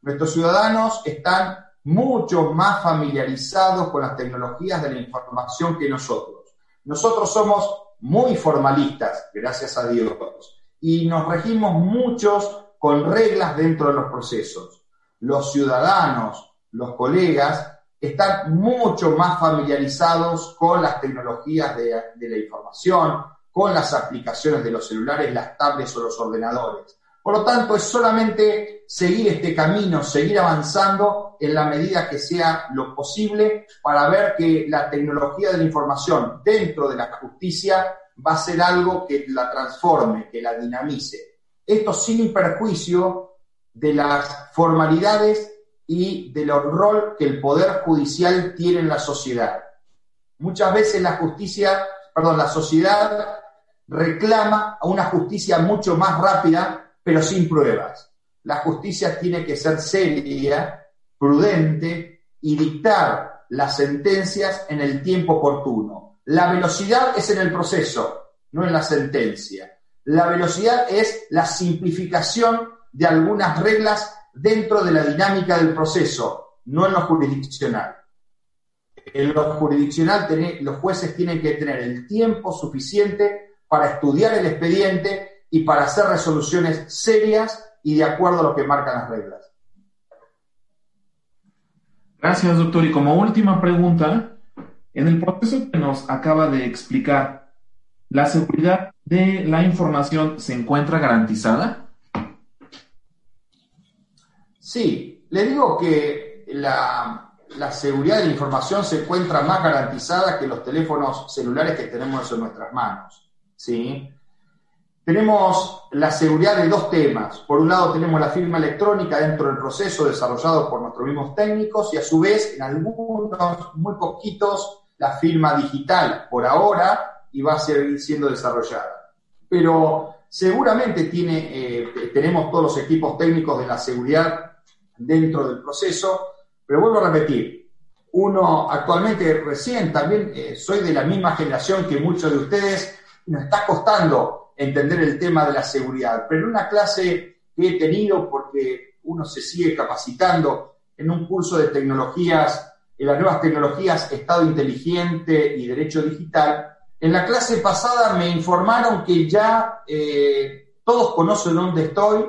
Nuestros ciudadanos están mucho más familiarizados con las tecnologías de la información que nosotros. Nosotros somos muy formalistas, gracias a Dios, y nos regimos muchos con reglas dentro de los procesos. Los ciudadanos, los colegas, están mucho más familiarizados con las tecnologías de, de la información, con las aplicaciones de los celulares, las tablets o los ordenadores. Por lo tanto, es solamente seguir este camino, seguir avanzando en la medida que sea lo posible para ver que la tecnología de la información dentro de la justicia va a ser algo que la transforme, que la dinamice. Esto sin perjuicio de las formalidades y del rol que el Poder Judicial tiene en la sociedad. Muchas veces la justicia, la sociedad reclama a una justicia mucho más rápida pero sin pruebas. La justicia tiene que ser seria, prudente y dictar las sentencias en el tiempo oportuno. La velocidad es en el proceso, no en la sentencia. La velocidad es la simplificación de algunas reglas dentro de la dinámica del proceso, no en lo jurisdiccional. En lo jurisdiccional los jueces tienen que tener el tiempo suficiente para estudiar el expediente y para hacer resoluciones serias y de acuerdo a lo que marcan las reglas. Gracias, doctor. Y como última pregunta, en el proceso que nos acaba de explicar, ¿la seguridad de la información se encuentra garantizada? Sí, le digo que la, la seguridad de la información se encuentra más garantizada que los teléfonos celulares que tenemos en nuestras manos. ¿sí? Tenemos la seguridad de dos temas. Por un lado tenemos la firma electrónica dentro del proceso desarrollado por nuestros mismos técnicos y a su vez en algunos, muy poquitos, la firma digital por ahora y va a seguir siendo desarrollada. Pero seguramente tiene, eh, tenemos todos los equipos técnicos de la seguridad dentro del proceso, pero vuelvo a repetir, uno actualmente recién también eh, soy de la misma generación que muchos de ustedes, nos está costando entender el tema de la seguridad, pero en una clase que he tenido, porque uno se sigue capacitando en un curso de tecnologías, en las nuevas tecnologías, Estado inteligente y derecho digital, en la clase pasada me informaron que ya eh, todos conocen dónde estoy,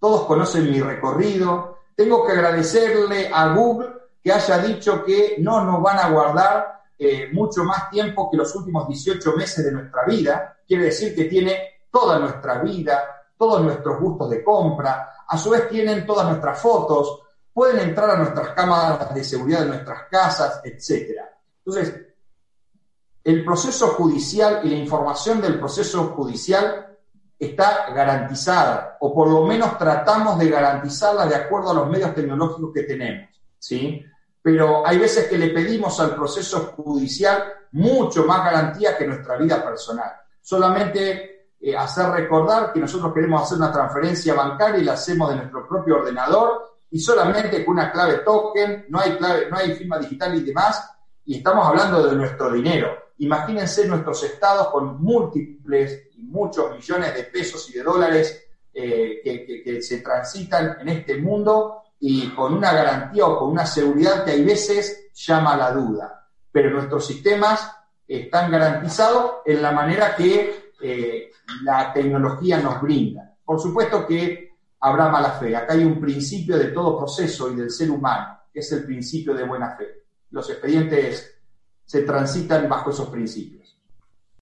todos conocen mi recorrido. Tengo que agradecerle a Google que haya dicho que no nos van a guardar eh, mucho más tiempo que los últimos 18 meses de nuestra vida. Quiere decir que tiene toda nuestra vida, todos nuestros gustos de compra, a su vez tienen todas nuestras fotos, pueden entrar a nuestras cámaras de seguridad de nuestras casas, etc. Entonces, el proceso judicial y la información del proceso judicial está garantizada, o por lo menos tratamos de garantizarla de acuerdo a los medios tecnológicos que tenemos, ¿sí? Pero hay veces que le pedimos al proceso judicial mucho más garantía que nuestra vida personal. Solamente eh, hacer recordar que nosotros queremos hacer una transferencia bancaria y la hacemos de nuestro propio ordenador y solamente con una clave token, no hay, clave, no hay firma digital y demás, y estamos hablando de nuestro dinero. Imagínense nuestros estados con múltiples y muchos millones de pesos y de dólares eh, que, que se transitan en este mundo y con una garantía o con una seguridad que hay veces llama a la duda. Pero nuestros sistemas están garantizados en la manera que eh, la tecnología nos brinda. Por supuesto que habrá mala fe. Acá hay un principio de todo proceso y del ser humano, que es el principio de buena fe. Los expedientes se transitan bajo esos principios.